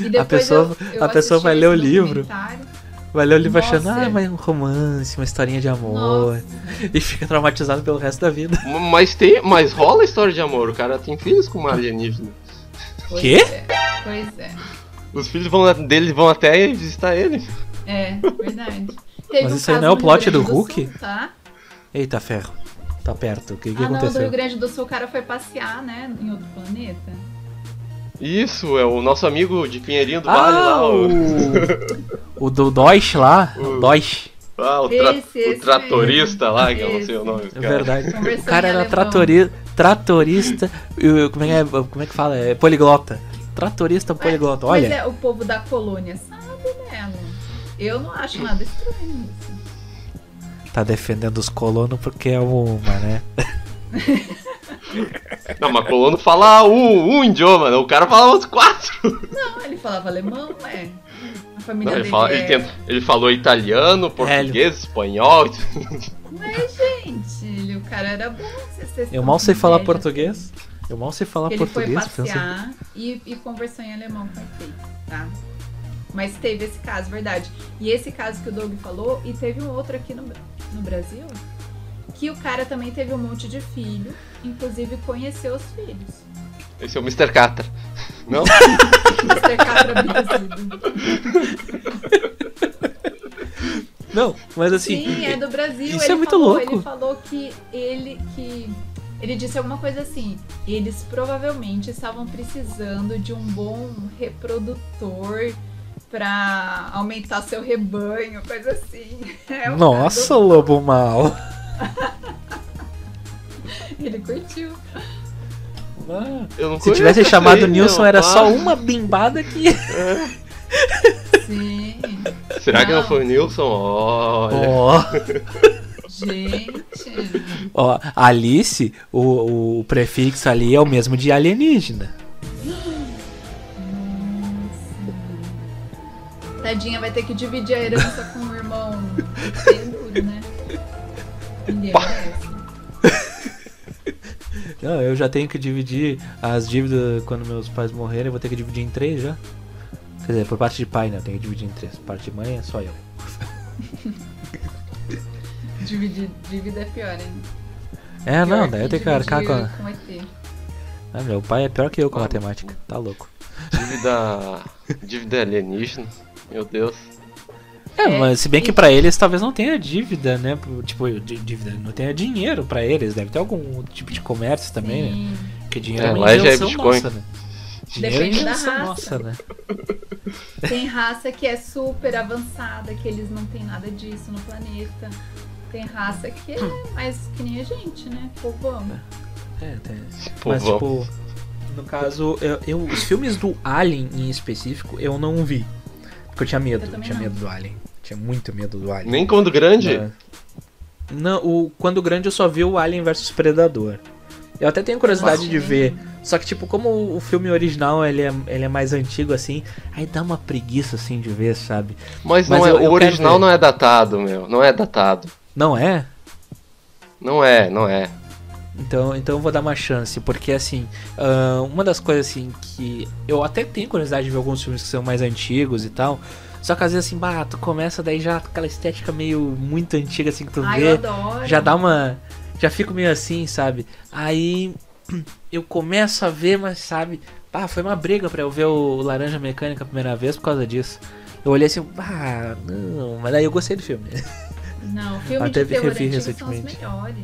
E depois pessoa- eu, eu a pessoa vai ler o livro. documentário. Vai ler o livro achando, Nossa. ah, mas um romance, uma historinha de amor. Nossa. *laughs* E fica traumatizado pelo resto da vida. Mas, tem, mas rola a história de amor, o cara tem filhos com uma alienígena. Pois Quê? É, pois é. Os filhos vão, dele vão até visitar ele. É, verdade. Teve Mas um isso aí não é o plot Grande do Hulk? Sul, tá? Eita, ferro. Tá perto. O que, que ah, não, do aconteceu? Rio Grande do Sul o cara foi passear, né? Em outro planeta. Isso, é o nosso amigo de Pinheirinho do Vale Ah, *laughs* lá, o, o... o do Deutsch lá. O- O Deutsch. ah, o, tra- Esse, o esse tratorista mesmo. lá, que eu não Esse. sei o nome. É cara. verdade. Conversando O cara era tratori... tratorista. Como é, que é, como é que fala? É poliglota. Tratorista poliglota. Mas Olha. é, o povo da colônia sabe, né? Eu não acho nada estranho isso. Tá defendendo os colonos porque é uma, né? *laughs* Não, mas colono fala um, um idioma, né? o cara falava os quatro. Não, ele falava alemão, é. A família Não, ele, dele fala- é... ele, tem- ele falou italiano, português, espanhol. Mas, gente, ele, o cara era bom. Vocês, Eu mal sei falar português. Eu mal sei falar Ele foi português. pensa. passear e, e conversou em alemão com efeito, tá? Mas teve esse caso, verdade. E esse caso que o Doug falou, e teve um outro aqui no, no Brasil, que o cara também teve um monte de filho, inclusive conheceu os filhos. Esse é o Mr. Catra. Não? *laughs* Mr. Catra abduzido. Não, mas assim. Sim, é do Brasil. Isso ele é muito falou, louco. Ele falou que ele que ele disse alguma coisa assim. Eles provavelmente estavam precisando de um bom reprodutor pra aumentar seu rebanho, coisa assim. *laughs* É um Nossa, caso- lobo mal. *laughs* Ele curtiu. Eu não Se tivesse esse chamado aí, Nilson, não. era Ah, só uma bimbada que. Sim. Será que não Não. foi o Nilson? Olha. Ó, Gente. ó, Alice, o, o prefixo ali é o mesmo de alienígena. Tadinha vai ter que dividir a herança com o irmão duro, né? Ninguém merece. Não, eu já tenho que dividir as dívidas quando meus pais morrerem, eu vou ter que dividir em três já. Quer dizer, por parte de pai, né? Eu tenho que dividir em três. Por parte de mãe é só eu. *laughs* Dividir dívida é pior, hein? É, não, Pior daí eu tenho que arcar com. a- com ET. Ah, meu pai é pior que eu com matemática. Tá louco. Dívida. Dívida alienígena. Meu Deus. É, É, mas se bem que pra eles talvez não tenha dívida, né? Tipo, dí- dívida, não tenha dinheiro pra eles. Deve ter algum tipo de comércio também, né? Sim. Porque dinheiro É, é, uma lá já é Bitcoin. nossa, né? Dinheiro é Depende da raça. nossa, né? *laughs* Tem raça que é super avançada, que eles não tem nada disso no planeta. Tem raça que é mais que nem a gente, né? Povão. É, tem. Pô, Mas, tipo, no caso, eu, eu- os filmes do Alien em específico, eu não vi. Porque eu tinha medo, Eu tinha não. medo do Alien. Tinha muito medo do Alien. Nem quando grande? É. Não, o, quando grande eu só vi o Alien vs Predador. Eu até tenho curiosidade Nossa, de ver. Só que, tipo, como o filme original ele é, ele é mais antigo, assim, aí dá uma preguiça, assim, de ver, sabe? Mas, Mas não é, eu- eu o quero original não é datado, meu. Não é datado. Não é? Não é, não é. Então, então eu vou dar uma chance, porque assim, ah, uma das coisas assim que eu até tenho curiosidade de ver alguns filmes que são mais antigos e tal. Só que às vezes assim, bah, tu começa daí já com aquela estética meio muito antiga assim que tu Ai, vê. eu adoro. já dá uma. Já fico meio assim, sabe? Aí eu começo a ver, mas sabe? Pá, foi uma briga pra eu ver o Laranja Mecânica a primeira vez por causa disso. Eu olhei assim, ah, não, mas daí eu gostei do filme. Não, filme Até de terror antigo são os recentemente. melhores.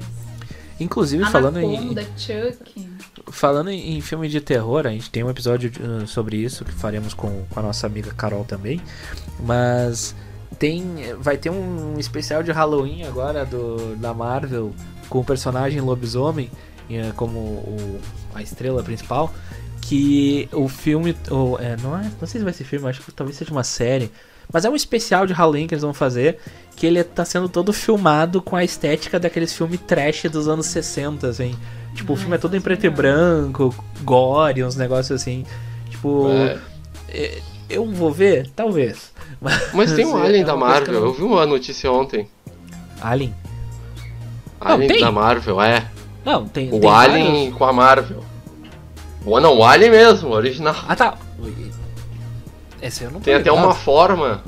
Inclusive, falando em. Anaconda, Chuck. Falando em, em filme de terror, a gente tem um episódio uh, sobre isso que faremos com, com a nossa amiga Carol também. Mas tem vai ter um especial de Halloween agora do, da Marvel com o personagem lobisomem eh, como o, a estrela principal. Que o filme. O, é, não, é, não sei se vai ser filme, acho que talvez seja uma série. Mas é um especial de Halloween que eles vão fazer. Que ele tá sendo todo filmado com a estética daqueles filmes trash dos anos 60, assim. Tipo, o filme é todo em preto e branco, gore, uns negócios assim. Tipo, É. é, eu vou ver? Talvez. *laughs* Mas tem um é Alien uma da Marvel. eu não- Eu vi uma notícia ontem. Alien? Alien tem. da Marvel, é. Não, tem. O tem Alien vários. com a Marvel. O, não, o Alien mesmo, o original. Ah, tá. Esse eu não Tem até ligado. uma forma.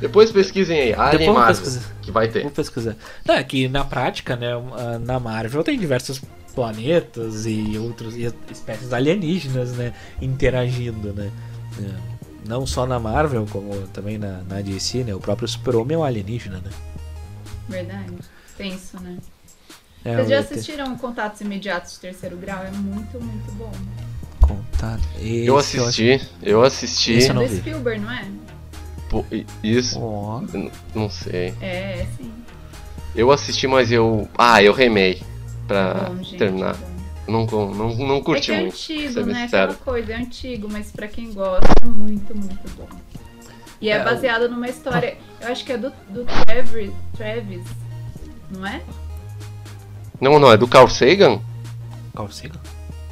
Depois pesquisem aí, Alien Depois Marvel. Que vai ter. Vou pesquisar. Não, é que na prática, né, ah, na Marvel tem diversos planetas e outros e espécies alienígenas, né, interagindo, né. É, Não só na Marvel, como também na, na DC, né, o próprio Super-Homem é um alienígena, né. Verdade. Penso, né? É, Vocês já assistiram Contatos Imediatos de Terceiro Grau? É muito, muito bom. Contato. Esse Eu assisti, eu assisti. Esse eu é não vi. Spielberg, não é? Pô, i- Isso, n- não sei. É, é sim. Eu assisti, mas eu. Ah, eu remei. Pra bom, gente. terminar. bom. Não, não, não, não É curti que é muito. antigo, né? sincero. Aquela coisa, é antigo, mas pra quem gosta é muito, muito bom. E é, É, o- baseado numa história, eu acho que é do, do Travis, Travis, não é? Não, não, é do Carl Sagan? Carl Sagan?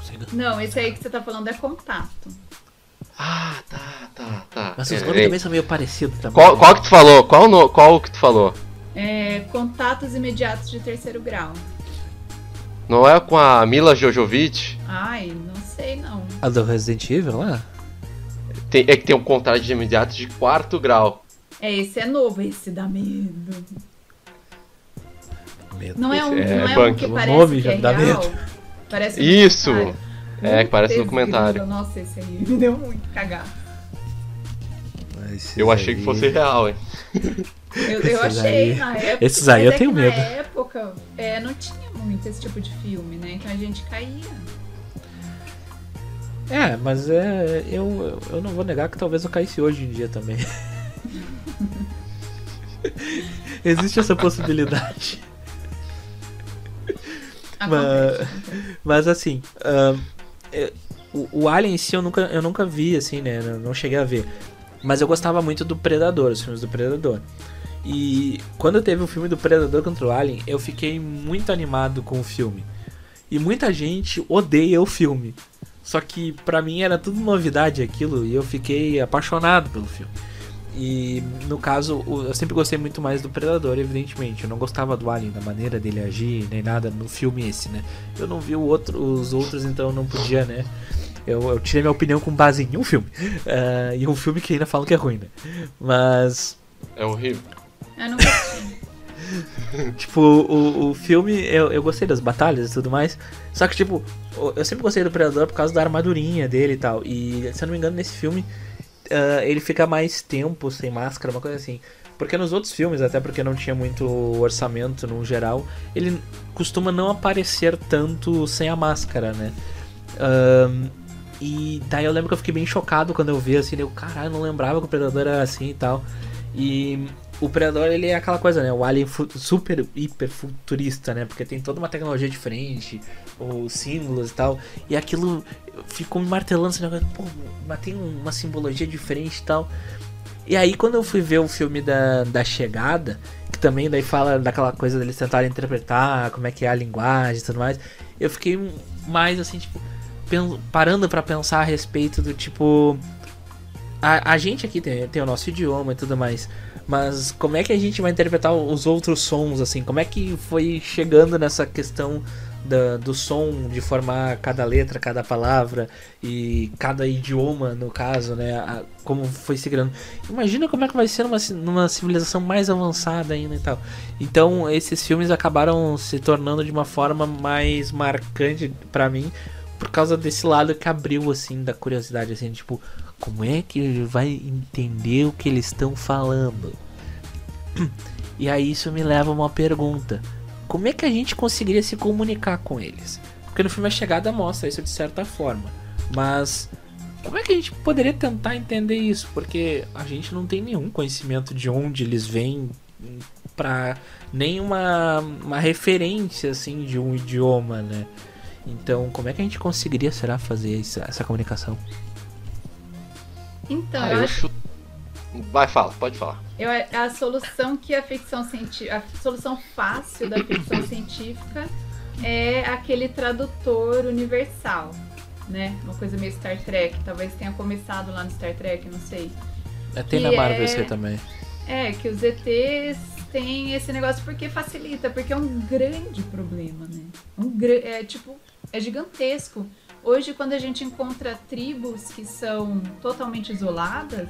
Sagan? Não, esse aí que você tá falando é Contato. Ah, tá, tá, tá. Mas os É, nomes é. também são meio parecidos também. Qual, qual que tu falou? Qual, no, qual que tu falou? É Contatos Imediatos de Terceiro Grau. Não é com a Mila Jojovic? Ai, não sei não. A do Resident Evil lá? Tem- é que tem um contrato de imediato de quarto grau. É, esse é novo, esse dá medo. Medo. Não é um, é não é um punk. que O parece nome que já é dá real. medo. Parece um Isso! É, que parece documentário. grila, Nossa, esse aí me deu muito cagado. Esses Eu achei que aí- fosse real, hein? Eu, eu Esses achei aí- na época. esses aí eu é tenho que medo. Na época, é, não tinha muito esse tipo de filme, né? Então a gente caía. É, mas é. Eu, eu não vou negar que talvez eu caísse hoje em dia também. *laughs* Existe essa possibilidade. Acontece. Mas assim, é, o, o Alien em si eu nunca, eu nunca vi, assim, né? Não, não cheguei a ver. Mas eu gostava muito do Predador, os filmes do Predador. E quando teve o filme do Predador contra o Alien, eu fiquei muito animado com o filme. E muita gente odeia o filme. Só que pra mim era tudo novidade aquilo e eu fiquei apaixonado pelo filme. E no caso, eu sempre gostei muito mais do Predador, evidentemente. Eu não gostava do Alien, da maneira dele agir, nem nada no filme esse, né? Eu não vi o outro, os outros, então eu não podia, né? Eu, eu tirei minha opinião com base em um filme. Ah, *laughs* e um filme que ainda falam que é ruim, né? Mas É horrível. Eu não gostei. *laughs* Tipo, o, o filme, eu, eu gostei das batalhas e tudo mais. Só que, tipo, eu sempre gostei do Predador por causa da armadurinha dele e tal. E, se eu não me engano, nesse filme, ah, ele fica mais tempo sem máscara, uma coisa assim. Porque nos outros filmes, até porque não tinha muito orçamento no geral, ele costuma não aparecer tanto sem a máscara, né? Ahn, e daí eu lembro que eu fiquei bem chocado quando eu vi assim, eu, caralho, não lembrava que o Predador era assim e tal. E o Predador, ele é aquela coisa, né? O Alien super, hiper futurista, né? Porque tem toda uma tecnologia diferente, os símbolos e tal. E aquilo ficou me martelando, esse negócio, pô, mas tem uma simbologia diferente e tal. E aí quando eu fui ver o filme da, da Chegada, que também daí fala daquela coisa deles tentarem interpretar como é que é a linguagem e tudo mais, eu fiquei mais assim, tipo, parando pra pensar a respeito do tipo. A, a gente aqui tem, tem o nosso idioma e tudo mais. Mas como é que a gente vai interpretar os outros sons, assim? Como é que foi chegando nessa questão da, do som, de formar cada letra, cada palavra e cada idioma, no caso, né? a- como foi se criando. Imagina como é que vai ser numa, numa civilização mais avançada ainda e tal. Então, esses filmes acabaram se tornando de uma forma mais marcante pra mim, por causa desse lado que abriu, assim, da curiosidade, assim, tipo, como é que ele vai entender o que eles estão falando? *clears throat* E aí isso me leva a uma pergunta. Como é que a gente conseguiria se comunicar com eles? Porque no filme A Chegada mostra isso de certa forma. Mas como é que a gente poderia tentar entender isso? Porque a gente não tem nenhum conhecimento de onde eles vêm pra nenhuma uma referência assim de um idioma, né? Então, como é que a gente conseguiria será fazer essa, essa comunicação? Então, Ah, eu acho. Vai, fala, pode falar. Eu, a solução que a ficção científica. A solução fácil da ficção *coughs* científica é aquele tradutor universal. Né? Uma coisa meio Star Trek. Talvez tenha começado lá no Star Trek, não sei. É, Tem Que na Marvel é- também. É, que os ETs têm esse negócio porque facilita, porque é um grande problema, né? Um, gra- é tipo, é gigantesco. Hoje, quando a gente encontra tribos que são totalmente isoladas,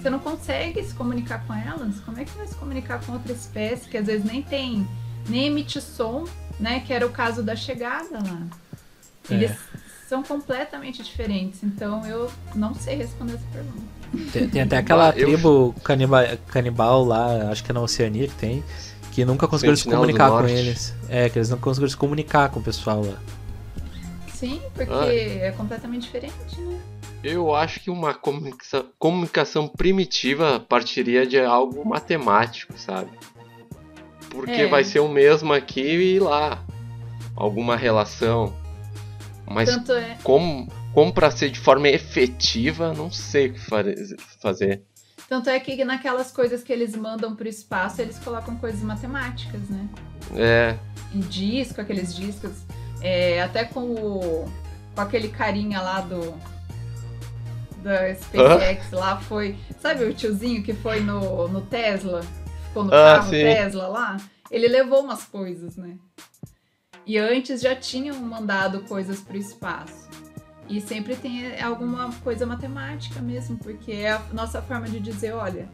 você não consegue se comunicar com elas. Como é que vai se comunicar com outra espécie que às vezes nem tem, nem emite som, né? Que era o caso da chegada lá. É. Eles são completamente diferentes. Então, eu não sei responder essa pergunta. Tem, tem até aquela eu- tribo canibal, canibal lá, acho que é na Oceania que tem, que nunca conseguiram se comunicar com eles. É, que eles não conseguiram se comunicar com o pessoal lá. Sim, porque Ah. é completamente diferente, né? Eu acho que uma comunicação, primitiva partiria de algo matemático, sabe? Porque É. vai ser o mesmo aqui e lá. Alguma relação. Mas é. como, como para ser de forma efetiva, não sei o que fazer. Tanto é que naquelas coisas que eles mandam pro espaço, eles colocam coisas matemáticas, né? É, Em disco, aqueles discos. é, até com o. com aquele carinha lá do. Da SpaceX lá foi. Sabe o tiozinho que foi no, no Tesla? Ficou no Ah, carro sim. Tesla lá? Ele levou umas coisas, né? E antes já tinham mandado coisas pro espaço. E sempre tem alguma coisa matemática mesmo, porque é a nossa forma de dizer, olha,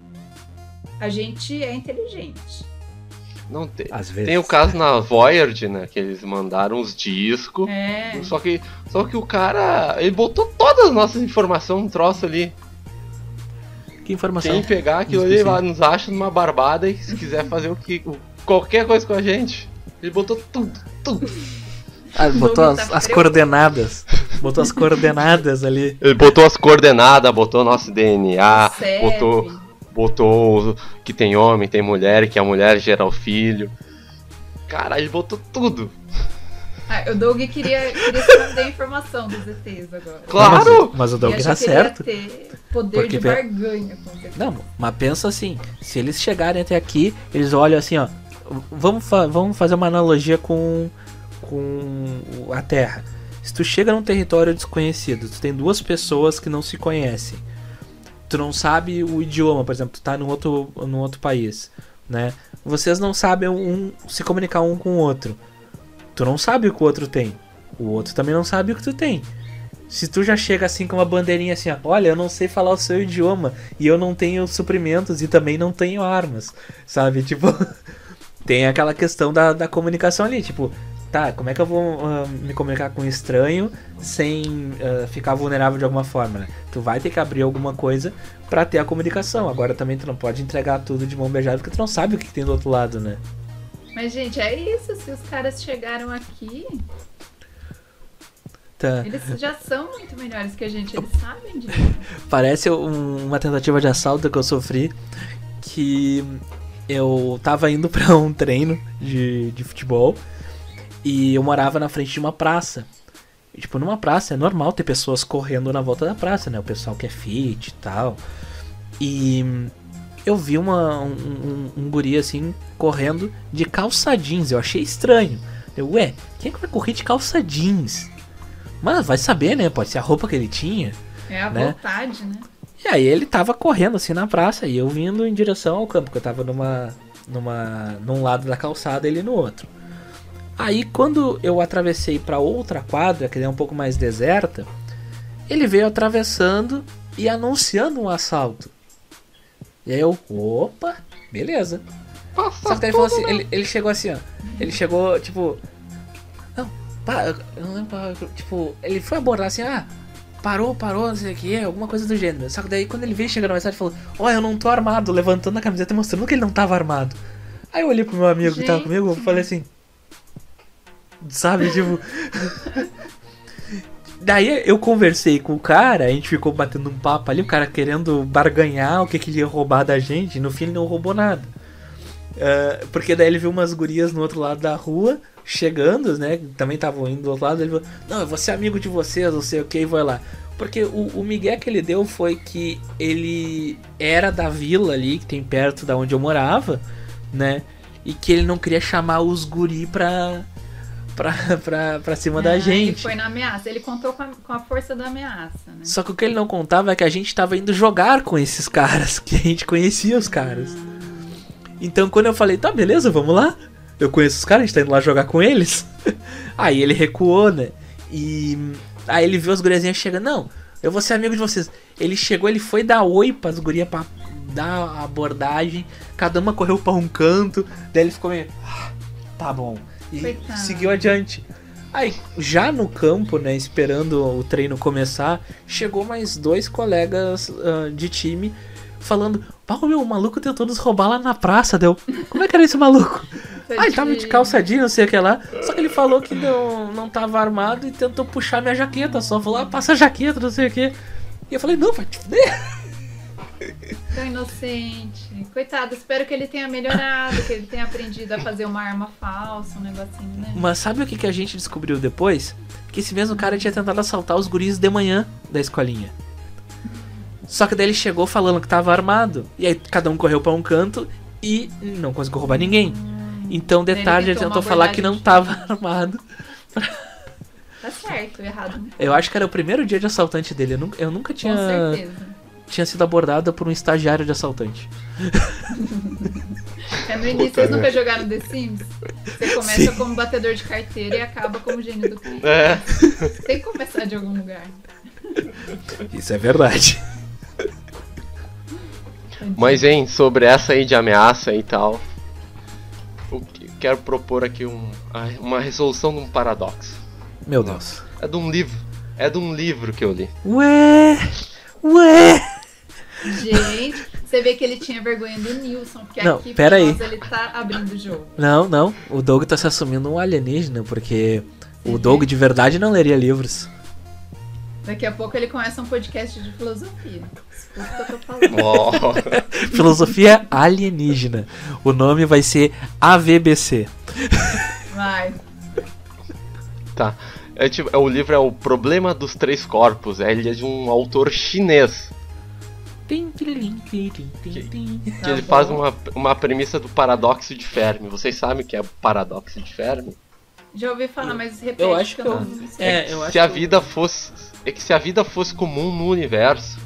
a gente é inteligente. Não tem. Às vezes. Tem o caso na Voyager, né? Que eles mandaram os discos. É. Só que, só que o cara, ele botou todas as nossas informações no troço ali. Que informação? Quem pegar aquilo ali lá nos acha numa barbada e se quiser fazer o que. o- qualquer coisa com a gente. Ele botou tudo, tudo. Ah, botou as, tá as coordenadas. Botou as coordenadas ali. Ele botou as coordenadas, botou nosso DNA, CEP. botou, botou que tem homem, tem mulher, que a mulher gera o filho. Cara, ele botou tudo. Ah, o Doug queria, queria esconder a informação dos ETs agora. Claro! Mas, mas o Doug tá certo. ter poder Porque de barganha ETs. Não, mas pensa assim, se eles chegarem até aqui, eles olham assim, ó. Vamos, fa- vamos fazer uma analogia com, com a Terra. Se tu chega num território desconhecido, tu tem duas pessoas que não se conhecem. Tu não sabe o idioma, por exemplo, tu tá num outro, num outro país, né? Vocês não sabem um, se comunicar um com o outro. Tu não sabe o que o outro tem. O outro também não sabe o que tu tem. Se tu já chega assim com uma bandeirinha assim, ó, olha, eu não sei falar o seu idioma e eu não tenho suprimentos e também não tenho armas, sabe? *laughs* Tipo, *laughs* tem aquela questão da, da comunicação ali, tipo, tá, como é que eu vou ah, me comunicar com um estranho sem ah, ficar vulnerável de alguma forma, né? Tu vai ter que abrir alguma coisa pra ter a comunicação. Agora também tu não pode entregar tudo de mão beijada porque tu não sabe o que, que tem do outro lado, né? Mas, gente, é isso. Se os caras chegaram aqui, Tá. eles já são muito melhores que a gente. Eles sabem disso. *laughs* Parece um- uma tentativa de assalto que eu sofri. Que eu tava indo pra um treino de, de futebol e eu morava na frente de uma praça. E, tipo, numa praça é normal ter pessoas correndo na volta da praça, né? O pessoal que é fit e tal. E eu vi uma, um, um, um guri assim correndo de calça jeans. Eu achei estranho. Eu, ué, quem é que vai correr de calça jeans? Mas vai saber, né? Pode ser a roupa que ele tinha. É a Né? vontade, né? E aí ele tava correndo assim na praça e eu vindo em direção ao campo, porque eu tava numa numa num lado da calçada e ele no outro. Aí quando eu atravessei pra outra quadra, que é um pouco mais deserta, ele veio atravessando e anunciando um assalto. E aí eu, opa, beleza. Só que daí ele falou assim, ele, ele chegou assim, ó. Ele chegou, tipo. Não, para, eu não lembro, tipo, ele foi abordar assim, ah, parou, parou, não sei o que, alguma coisa do gênero. Só que daí quando ele veio chegando mais tarde, falou, ó, eu não tô armado, levantando a camiseta e mostrando que ele não tava armado. Aí eu olhei pro meu amigo que tava Gente. comigo e falei assim. Sabe, tipo. Daí eu conversei com o cara, a gente ficou batendo um papo ali, o cara querendo barganhar o que, que ele ia roubar da gente, no fim ele não roubou nada. Ah, porque daí ele viu umas gurias no outro lado da rua, chegando, né? Também estavam indo do outro lado. Ele falou: Não, eu vou ser amigo de vocês, não sei o que, e vai lá. Porque o, o Miguel que ele deu foi que ele era da vila ali, que tem perto da onde eu morava, né? E que ele não queria chamar os guri pra, pra, pra, pra cima da Ah, gente. Ele foi na ameaça. Ele contou com a, com a força da ameaça, né? Só que o que ele não contava é que a gente tava indo jogar com esses caras, *laughs* que a gente conhecia os caras. Então quando eu falei, tá, beleza, vamos lá. Eu conheço os caras, a gente tá indo lá jogar com eles. *laughs* Aí ele recuou, né? E aí ele viu as guriazinhas chegando, não, eu vou ser amigo de vocês. Ele chegou, ele foi dar oi pras gurias pra dar a abordagem. Cada uma correu pra um canto. Daí ele ficou meio, "Ah, tá bom. E Coitado. seguiu adiante. Aí, já no campo, né, esperando o treino começar, chegou mais dois colegas ah, de time falando: Pau, meu, o maluco tentou nos roubar lá na praça, deu. Como é que era esse maluco? Ah, ele tava de calça jeans, não sei o que lá. Só que ele falou que não, não tava armado e tentou puxar minha jaqueta. Só falou, ah, passa a jaqueta, não sei o que. E eu falei, não, vai te fuder. Tão inocente. Coitado, espero que ele tenha melhorado, que ele tenha aprendido a fazer uma arma falsa, um negocinho, né? Mas sabe o que, que a gente descobriu depois? Que esse mesmo cara tinha tentado assaltar os guris de manhã da escolinha. Só que daí ele chegou falando que tava armado. E aí cada um correu pra um canto e não conseguiu roubar ninguém. Então de tarde ele tentou falar que não tava *laughs* armado. Tá certo, errado. Eu acho que era o primeiro dia de assaltante dele. Eu nunca, eu nunca Com tinha, certeza. Tinha sido abordado por um estagiário de assaltante. É no início, vocês nunca jogaram The Sims? Você começa Sim. como batedor de carteira e acaba como gênio do crime. É. Tem que começar de algum lugar. Isso é verdade. Mas, hein, sobre essa aí de ameaça e tal. Eu que- quero propor aqui um, uma resolução de um paradoxo. Meu Deus. É de um livro. É de um livro que eu li. Ué! Ué! Gente, você vê que ele tinha vergonha do Nilson, porque Não, aqui pera aí. nós ele tá abrindo o jogo. Não, não. O Doug tá se assumindo um alienígena, porque o Doug de verdade não leria livros. Daqui a pouco ele começa um podcast de filosofia. Escuta o que eu tô falando. *laughs* Ó, Filosofia alienígena. O nome vai ser AVBC. Vai. tá. É, tipo, é, o livro é O Problema dos Três Corpos. É, ele é de um autor chinês. Tim, tirilim, tim. Que Tá ele bom. faz uma, uma premissa do paradoxo de Fermi. Vocês sabem o que é o paradoxo de Fermi? Já ouvi falar, mas repete. Eu acho que eu eu. não. É, eu acho se a que eu- vida fosse. É que se a vida fosse comum no universo,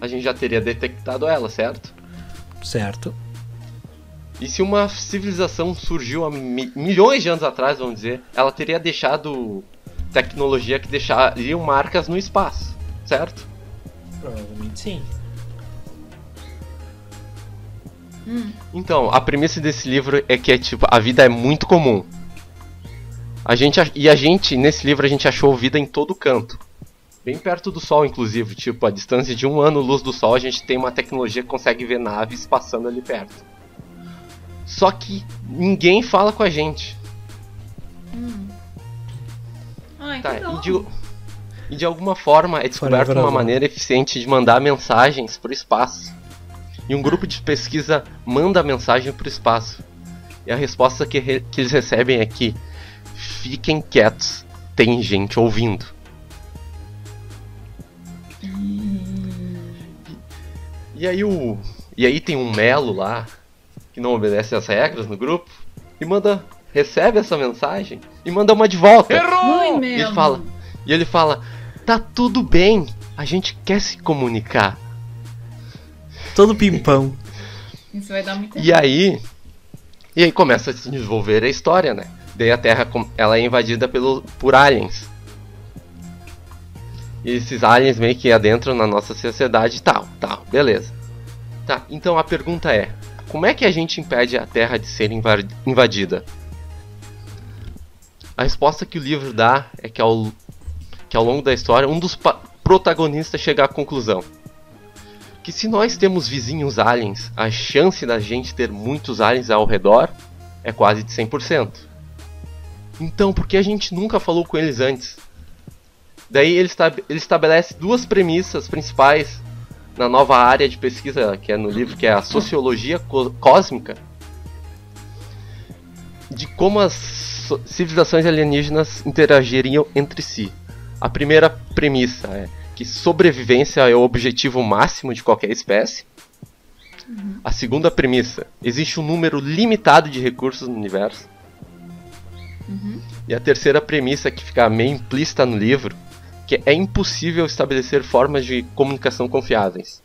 a gente já teria detectado ela, certo? Certo. E se uma civilização surgiu há mi- milhões de anos atrás, vamos dizer, ela teria deixado tecnologia que deixariam marcas no espaço, certo? Provavelmente sim. Então, a premissa desse livro é que é tipo, a vida é muito comum. A gente e a gente nesse livro a gente achou vida em todo canto. Bem perto do sol, inclusive, tipo, a distância de um ano luz do sol, a gente tem uma tecnologia que consegue ver naves passando ali perto. Só que ninguém fala com a gente. Ai, Tá, e de, e de alguma forma é descoberta uma maneira eficiente de mandar mensagens pro espaço. E um grupo de pesquisa manda a mensagem pro espaço. E a resposta que, re- que eles recebem é que fiquem quietos, tem gente ouvindo. E aí o. E aí tem um Melo lá, que não obedece às regras no grupo, e manda. recebe essa mensagem e manda uma de volta. Ui, E ele fala, e ele fala, tá tudo bem, a gente quer se comunicar. Todo pimpão. Isso vai dar muito E aí, e aí começa a se desenvolver a história, né? Daí a Terra com- ela é invadida pelo, por aliens. E esses aliens meio que adentram na nossa sociedade e tal, tal, beleza. Tá, então a pergunta é, como é que a gente impede a Terra de ser inva- invadida? A resposta que o livro dá é que ao, que ao longo da história um dos protagonistas chega à conclusão que se nós temos vizinhos aliens, a chance da gente ter muitos aliens ao redor é quase de 100%. Então, por que a gente nunca falou com eles antes? Daí ele, ele estabelece duas premissas principais na nova área de pesquisa que é no livro, que é a sociologia cósmica, de como as civilizações alienígenas interagiriam entre si. A primeira premissa é que sobrevivência é o objetivo máximo de qualquer espécie. A segunda premissa, existe um número limitado de recursos no universo. E a terceira premissa, que fica meio implícita no livro, que é impossível estabelecer formas de comunicação confiáveis.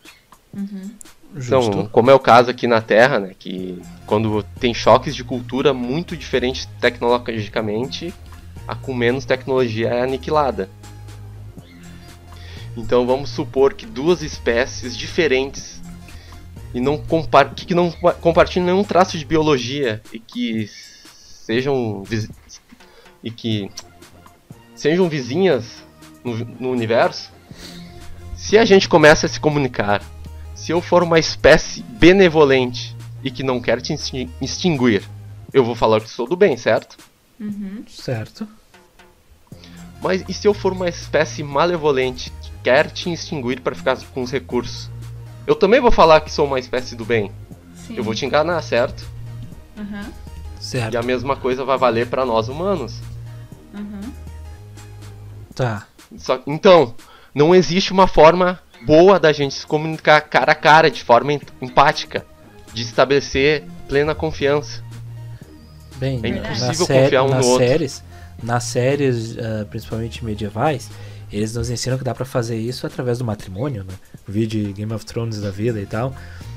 Então, Justo. como é o caso aqui na Terra, né, que quando tem choques de cultura muito diferentes tecnologicamente, a com menos tecnologia é aniquilada. Então vamos supor que duas espécies diferentes e não compar que não pa- compartilham nenhum traço de biologia e que sejam e que sejam vizinhas no, no universo, se a gente começa a se comunicar, se eu for uma espécie benevolente e que não quer te extin- extinguir, eu vou falar que sou do bem, certo? Certo. Mas e se eu for uma espécie malevolente quer te extinguir para ficar com os recursos? Eu também vou falar que sou uma espécie do bem. Sim. Eu vou te enganar, certo? Aham, Certo. E a mesma coisa vai valer para nós humanos. aham. Tá. Só- então, não existe uma forma boa da gente se comunicar cara a cara, de forma em- empática, de estabelecer plena confiança. Bem, É na impossível confiar um nas no outro. séries, nas séries, ah, principalmente medievais, eles nos ensinam que dá pra fazer isso através do matrimônio, né? Vídeo Game of Thrones da vida e tal.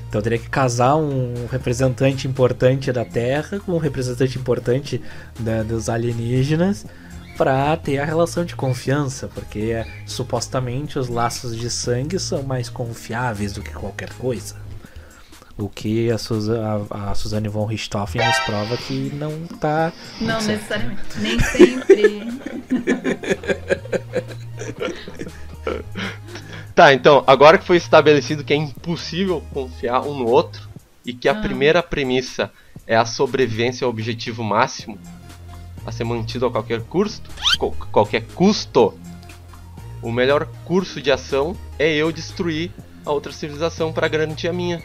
Então teria que casar um representante importante da Terra com um representante importante da- dos alienígenas pra ter a relação de confiança, porque eh, supostamente os laços de sangue são mais confiáveis do que qualquer coisa. O que a, Suza- a- a Suzane von Richthofen nos prova que não tá Não certo. necessariamente. Nem sempre. *laughs* Tá, então, agora que foi estabelecido que é impossível confiar um no outro e que a Ah. primeira premissa é a sobrevivência ao objetivo máximo a ser mantido a qualquer custo, qualquer custo, o melhor curso de ação é eu destruir a outra civilização para garantir a minha.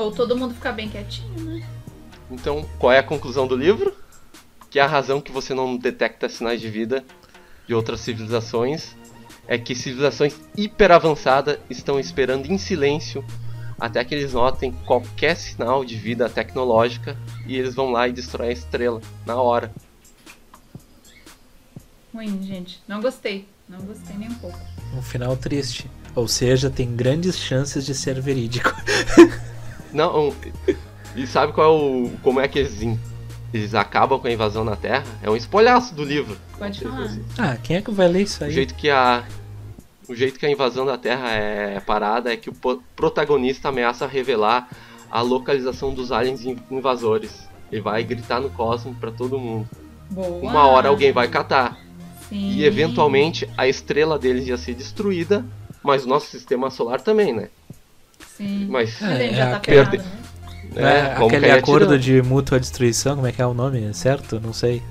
Ou todo mundo ficar bem quietinho, né? Então, qual é a conclusão do livro? Que a razão que você não detecta sinais de vida de outras civilizações é que civilizações hiperavançadas estão esperando em silêncio até que eles notem qualquer sinal de vida tecnológica e eles vão lá e destroem a estrela na hora. Ruim, gente. Não gostei. Não gostei nem um pouco. Um final triste. Ou seja, tem grandes chances de ser verídico. *laughs* Não, e sabe qual é o. como é que eles, in- eles acabam com a invasão na Terra? É um espolhaço do livro. Pode falar. Ah, quem é que vai ler isso O aí? jeito que a. O jeito que a invasão da Terra é parada é que o protagonista ameaça revelar a localização dos aliens in- invasores. Ele vai gritar no cosmos pra todo mundo. Boa. Uma hora alguém vai catar. Sim. E eventualmente a estrela deles ia ser destruída, mas o nosso sistema solar também, né? Sim. Mas. Mas ele É, já tá aquele- ferrado, né? É, aquele acordo de mútua destruição, como é que é o nome? Certo? Não sei.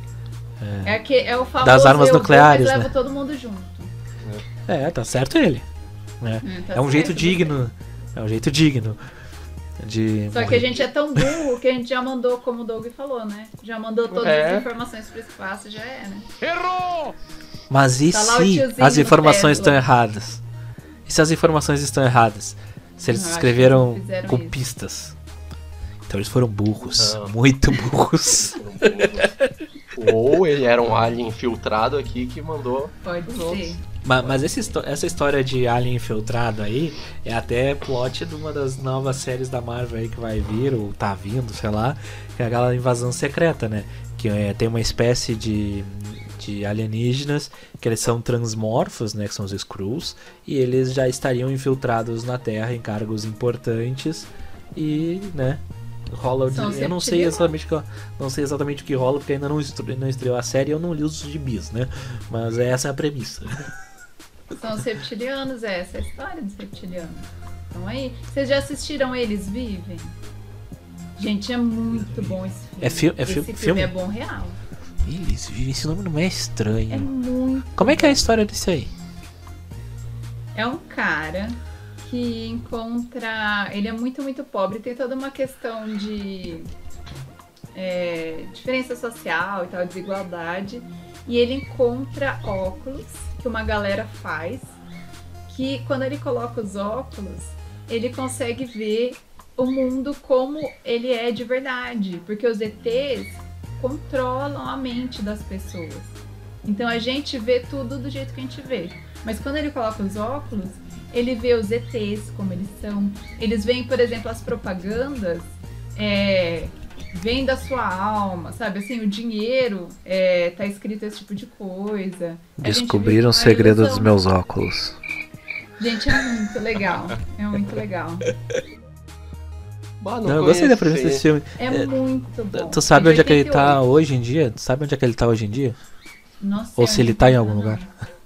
É, que, é o famoso Das armas nucleares, né? leva todo mundo junto. É, tá certo ele. né? Hum, tá é um jeito digno. É um jeito digno. De. Só que a gente é tão burro que a gente já mandou, como o Doug falou, né? Já mandou todas É. as informações pro espaço, já é, né? Mas e Tá se as informações estão erradas? E se as informações estão erradas? Se eles escreveram eles com isso. pistas. Então eles foram burros. Não. Muito burros. Ou ele era um alien infiltrado aqui que mandou. Pode ser. Ma- Mas, esse histó- essa história de alien infiltrado aí é até plot de uma das novas séries da Marvel aí que vai vir, ou tá vindo, sei lá, que é aquela invasão secreta, né? Que é, tem uma espécie de, de alienígenas que eles são transmorfos, né? Que são os Skrulls, e eles já estariam infiltrados na Terra em cargos importantes e, né? Rola São eu não sei exatamente o que, não sei exatamente o que rola porque ainda não, estre- não estreou a série e eu não li os gibis, né? Mas essa é a premissa. *laughs* São os reptilianos, é essa é a história dos reptilianos. Então aí, vocês já assistiram Eles Vivem? Gente, é muito bom esse filme. É fi- é esse fi- filme, filme? é bom real. Eles vivem, esse nome não é estranho. É muito. Como é que é a história disso aí? É um cara que encontra. Ele é muito, muito pobre. Tem toda uma questão de é, diferença social e tal, desigualdade. E ele encontra óculos que uma galera faz. Que quando ele coloca os óculos, ele consegue ver o mundo como ele é de verdade. Porque os ETs controlam a mente das pessoas. Então a gente vê tudo do jeito que a gente vê. Mas quando ele coloca os óculos, ele vê os ETs como eles são. Eles veem, por exemplo, as propagandas. É, vem da sua alma, sabe? Assim, o dinheiro é, tá escrito esse tipo de coisa. Descobriram o segredo dos meus óculos. Gente, é muito legal. É muito legal. Bah, Não, eu gostei da premissa desse filme. É, É, muito bom. Tu sabe de onde é que ele tá 88. hoje em dia? Tu sabe onde é que ele tá hoje em dia? Não sei Ou se ele tá em algum não. lugar. *laughs*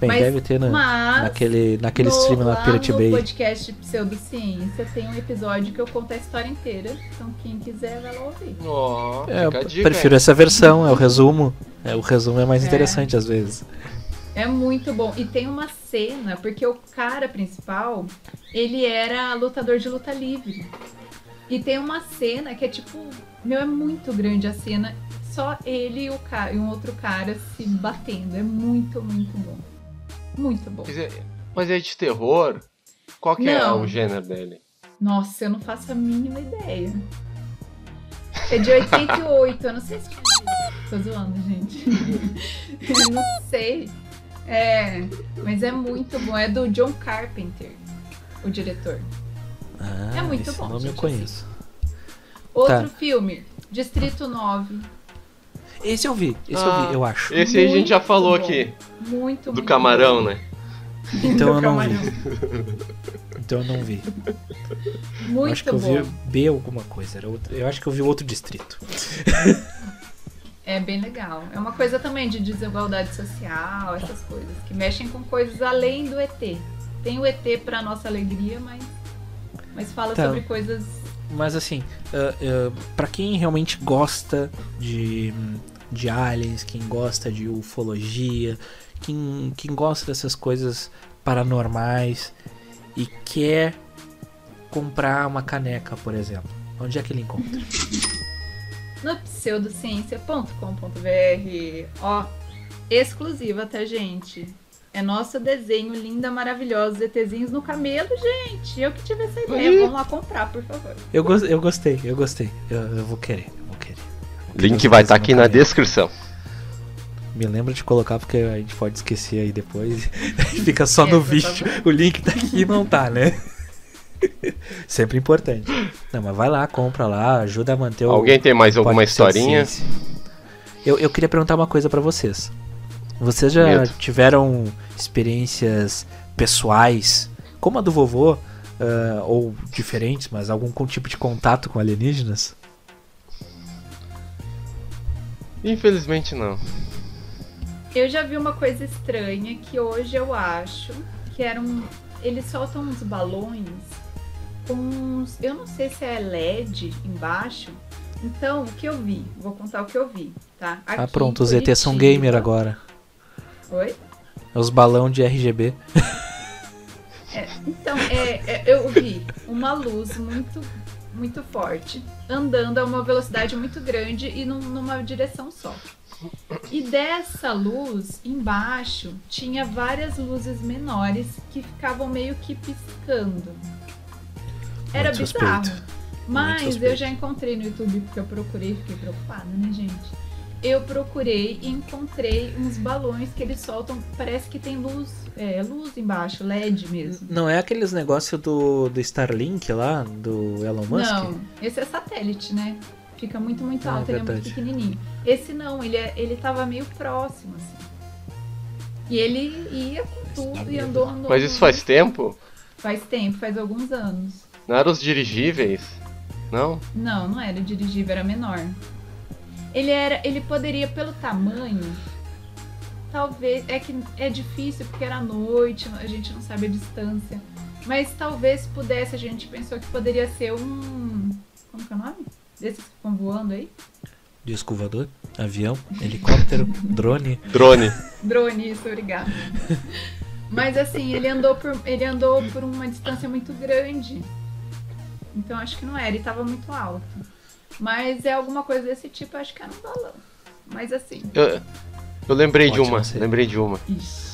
Bem, Mas- deve ter na, Mas naquele, naquele no, stream lá, Pirate no Bay. podcast Pseudociência tem um episódio que eu conto a história inteira. Então quem quiser vai lá ouvir. Ó, É, fica a eu dica, prefiro hein? essa versão, é o resumo. É, o resumo é mais É. interessante às vezes. É muito bom. E tem uma cena, porque o cara principal, ele era lutador de luta livre. E tem uma cena que é tipo, meu, é muito grande a cena, só ele e, o cara, e um outro cara se batendo. É muito, muito bom. Muito bom. Mas é, mas é de terror? Qual que é Não. o gênero dele? Nossa, eu não faço a mínima ideia. É de 88, eu não sei se. Tô zoando, gente. *laughs* Eu não sei. É, mas é muito bom. É do John Carpenter, o diretor. Ah, É muito esse bom, nome eu gente, conheço. Outro Tá. filme, Distrito 9. Esse eu vi, esse eu Ah, vi, eu acho. Esse aí a gente já falou bom. aqui, Muito, do muito camarão, bom. né? Então Do eu não camarão. vi. Então eu não vi. Eu Muito acho que eu bom. vi B alguma coisa. Era outro, eu acho que eu vi outro distrito. *laughs* É bem legal. É uma coisa também de desigualdade social, essas coisas, que mexem com coisas além do ET. Tem o ET pra nossa alegria, mas, mas fala Tá. sobre coisas. Mas assim, ah, ah, pra quem realmente gosta de, de aliens, quem gosta de ufologia, quem, quem gosta dessas coisas paranormais e quer comprar uma caneca, por exemplo, onde é que ele encontra? *laughs* No pseudociência.com.br. Ó, exclusiva, tá, gente? É nosso desenho linda, maravilhosa, ETzinhos no camelo, gente. Eu que tive essa ideia. Vamos lá comprar, por favor. Eu, gos- eu gostei, eu gostei. Eu, eu vou querer, eu vou querer. Link vai estar aqui na descrição. Me lembra de colocar porque a gente pode esquecer aí depois. *laughs* Fica só É, no por vídeo. O link tá aqui e não tá, né? *laughs* Sempre importante. Não, mas vai lá, compra lá, ajuda a manter o. Alguém tem mais alguma historinha? Eu, eu queria perguntar uma coisa pra vocês. Vocês já Medo. tiveram experiências pessoais, como a do vovô, ah, ou diferentes, mas algum tipo de contato com alienígenas? Infelizmente não. Eu já vi uma coisa estranha que hoje eu acho que eram. Eles soltam uns balões uns. Eu não sei se é LED embaixo. Então, o que eu vi? Vou contar o que eu vi, tá? ah, Aqui em pronto, os ET são gamer agora. Oi? Os balão de RGB. É, então, é, é, eu vi uma luz muito, muito forte, andando a uma velocidade muito grande e num- numa direção só. E dessa luz, embaixo, tinha várias luzes menores que ficavam meio que piscando. Era Muito suspeito. bizarro. Mas eu já encontrei no YouTube, porque eu procurei, fiquei preocupada, né, gente? Eu procurei e encontrei uns balões que eles soltam, parece que tem luz, é, luz embaixo, LED mesmo. Não é aqueles negócios do, do Starlink lá, do Elon Musk? Não, esse é satélite, né? Fica muito, muito Ah, é alto, ele é muito pequenininho. Esse não, ele, é, ele tava meio próximo, assim. E ele ia com tudo e andou, andou. Mas isso faz tempo? Faz tempo, faz alguns anos. Não eram os dirigíveis? Não? Não, não era dirigível, era menor. Ele era, ele poderia pelo tamanho, talvez é que é difícil porque era noite, a gente não sabe a distância, mas talvez pudesse, a gente pensou que poderia ser um, como que é o nome? Desses que ficam voando aí? Disco voador, avião, helicóptero, *laughs* drone. Drone. Drone, isso, obrigada. Mas assim, ele andou por ele andou por uma distância muito grande. Então acho que não era, ele tava muito alto. Mas é alguma coisa desse tipo, acho que era um balão. Mas assim, Eu, eu lembrei de Pode uma, ser. lembrei de uma. ixi.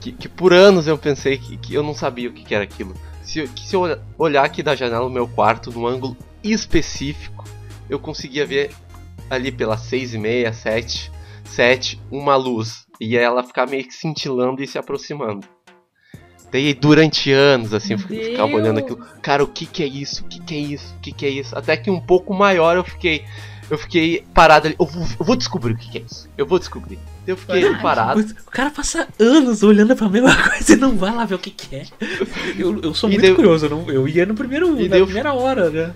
Que, que por anos eu pensei que, que eu não sabia o que, que era aquilo. Se, eu- que se eu olha- olhar aqui da janela do meu quarto, num ângulo específico, eu conseguia ver ali pelas seis e meia, sete, sete, uma luz. E ela ficar meio que cintilando e se aproximando. Daí durante anos, assim, eu ficava olhando aquilo. Cara, o que que é isso? O que que é isso? O que que é isso? Até que um pouco maior eu fiquei. Eu fiquei parado ali. Eu vou, eu vou descobrir o que que é isso. Eu vou descobrir. Eu fiquei Coragem. parado. O cara passa anos olhando pra mesma *laughs* coisa e não vai lá ver o que, que é. Eu, eu sou E muito daí- curioso, eu, não- eu ia no primeiro, E na daí eu- primeira hora, né?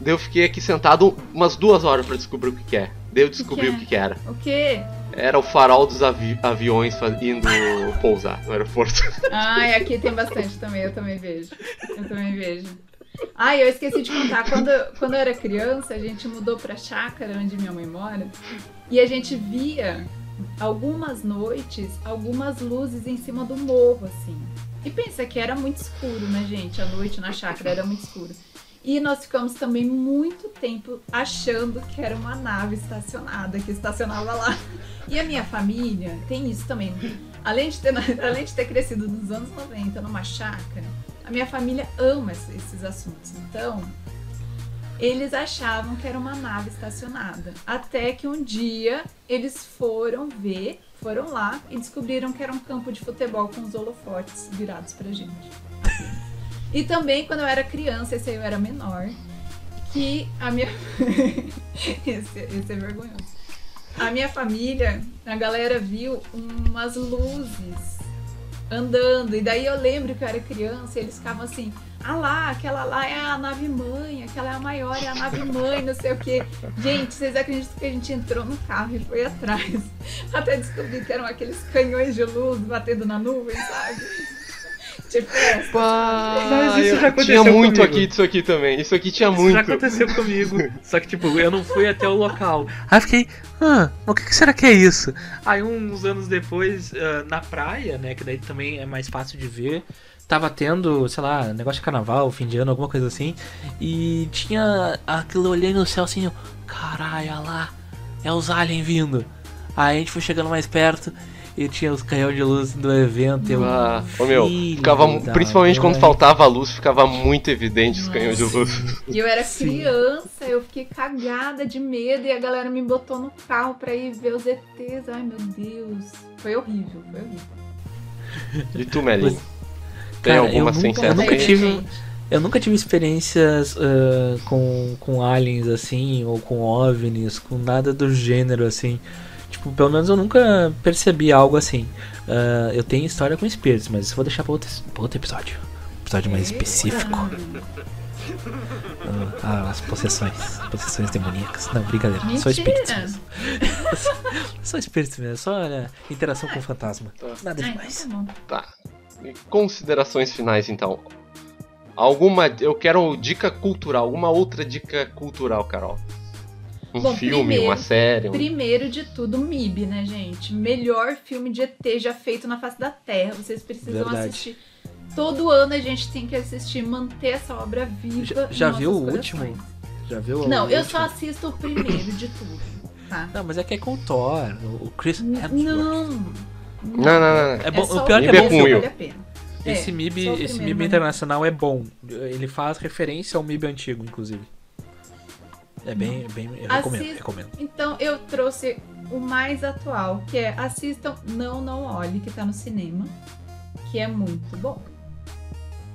Daí eu fiquei aqui sentado umas duas horas pra descobrir o que, que é. Daí eu descobri que o que, que era. O quê? Era o farol dos avi- aviões indo pousar no aeroporto. Ai, aqui tem bastante também, eu também vejo. Eu também vejo. Ai, eu esqueci de contar. Quando, quando eu era criança, a gente mudou pra chácara onde minha mãe mora. E a gente via algumas noites, algumas luzes em cima do morro, assim. E pensa que era muito escuro, né, gente? A noite na chácara era muito escuro. E nós ficamos também muito tempo achando que era uma nave estacionada, que estacionava lá. E a minha família tem isso também. Além de ter, *laughs* além de ter crescido nos anos 90 numa chácara, a minha família ama esse- esses assuntos. Então, eles achavam que era uma nave estacionada. Até que um dia eles foram ver, foram lá e descobriram que era um campo de futebol com os holofotes virados pra gente. E também quando eu era criança, esse aí eu era menor, que a minha. *laughs* esse, esse é vergonhoso. A minha família, a galera viu umas luzes andando. E daí eu lembro que eu era criança e eles ficavam assim: ah lá, aquela lá é a nave mãe, aquela é a maior, é a nave mãe, não sei o quê. Gente, vocês acreditam que a gente entrou no carro e foi atrás? *laughs* Até descobrir que eram aqueles canhões de luz batendo na nuvem, sabe? Tipo, essa. Mas isso já aconteceu Tinha muito comigo. aqui disso aqui também. Isso aqui tinha Isso muito. já aconteceu comigo. *laughs* Só que, tipo, eu não fui até o local. Aí eu fiquei, ah, o que, que será que é isso? Aí, uns anos depois, ah, na praia, né, que daí também é mais fácil de ver, tava tendo, sei lá, negócio de carnaval, fim de ano, alguma coisa assim, e tinha aquilo eu olhei no céu assim, eu, caralho, olha lá, é os aliens vindo. Aí a gente foi chegando mais perto e tinha os canhões de luz do evento. Eu, Ah, ô meu, ficava, principalmente quando faltava a luz, ficava muito evidente os canhões de luz. E eu era Sim. criança, eu fiquei cagada de medo e a galera me botou no carro pra ir ver os ETs. Ai meu Deus. Foi horrível, foi horrível. *laughs* E tu, Melinho? Tem Cara, alguma eu nunca- eu nunca tive- Eu nunca tive experiências ah, com, com aliens assim, ou com OVNIs, com nada do gênero assim. Tipo, pelo menos eu nunca percebi algo assim. Ah, eu tenho história com espíritos, mas isso eu vou deixar pra outro, pra outro episódio. Um episódio mais específico. Ah, as possessões. Possessões demoníacas. Não, brincadeira. Só espíritos Mentira! mesmo. *laughs* Só espíritos mesmo. Só olha, interação com o fantasma. Nada Ai, demais. tá. Tá. E Considerações finais, então. Alguma. Eu quero dica cultural. Alguma outra dica cultural, Carol? Um Bom, filme, primeiro- uma série. um- Primeiro de tudo, MIB, né, gente? Melhor filme de ET já feito na face da Terra. Vocês precisam Verdade. assistir. Todo ano a gente tem que assistir, manter essa obra viva. Já, já viu o corações. último? Já viu o Não, eu último? só assisto o primeiro de tudo. Tá? Não, mas é que é com o Thor, o o Chris Hemsworth. Não. Não, não, não. É bom, só o pior é que é é bom. Will. vale a pena. Esse É, MIB, o esse MIB internacional é bom. Ele faz referência ao MIB antigo, inclusive. É bem, bem, eu recomendo, Assista- recomendo. Então eu trouxe o mais atual, que é assistam Não Não Olhe, que tá no cinema, que é muito bom.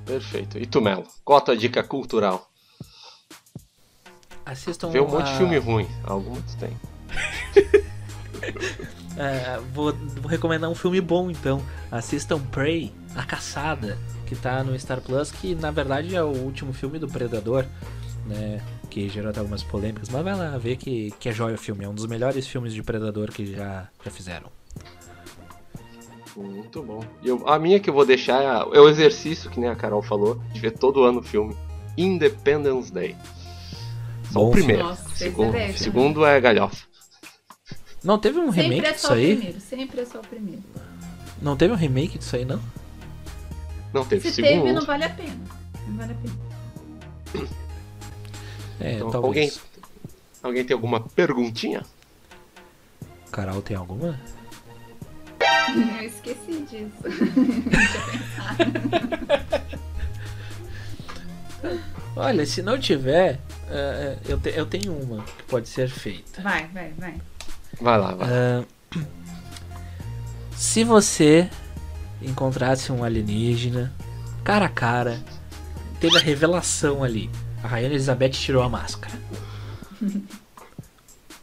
Perfeito. E tu, Melo? Qual a tua dica cultural? Assistam Vê um monte de filme ruim. Alguns tem. *laughs* É, vou, vou recomendar um filme bom então. Assistam Prey, A Caçada, que tá no Star Plus, que na verdade é o último filme do Predador, né? Que gerou até algumas polêmicas, mas vai lá ver que, que é jóia o filme. É um dos melhores filmes de Predador que já, já fizeram. Muito bom. Eu- a minha que eu vou deixar é, é o exercício, que nem a Carol falou, de ver todo ano o filme Independence Day. Só Bom o primeiro. Nossa, segundo, é segundo é galhofa. Não teve um Sempre remake é disso só o aí? primeiro, sempre é só o primeiro. Não teve um remake disso aí, não? Não teve Se segundo. teve, não vale a pena. Não vale a pena. É, Então, talvez. alguém, alguém tem alguma perguntinha? Carol tem alguma? Eu esqueci disso. *laughs* Olha, se não tiver, é, eu, te- eu tenho uma que pode ser feita. Vai, vai, vai. Vai lá, vai. Ah, se você encontrasse um alienígena cara a cara, teve a revelação ali, a Rainha Elizabeth tirou a máscara.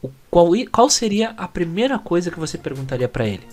O- qual, qual seria a primeira coisa que você perguntaria pra ele?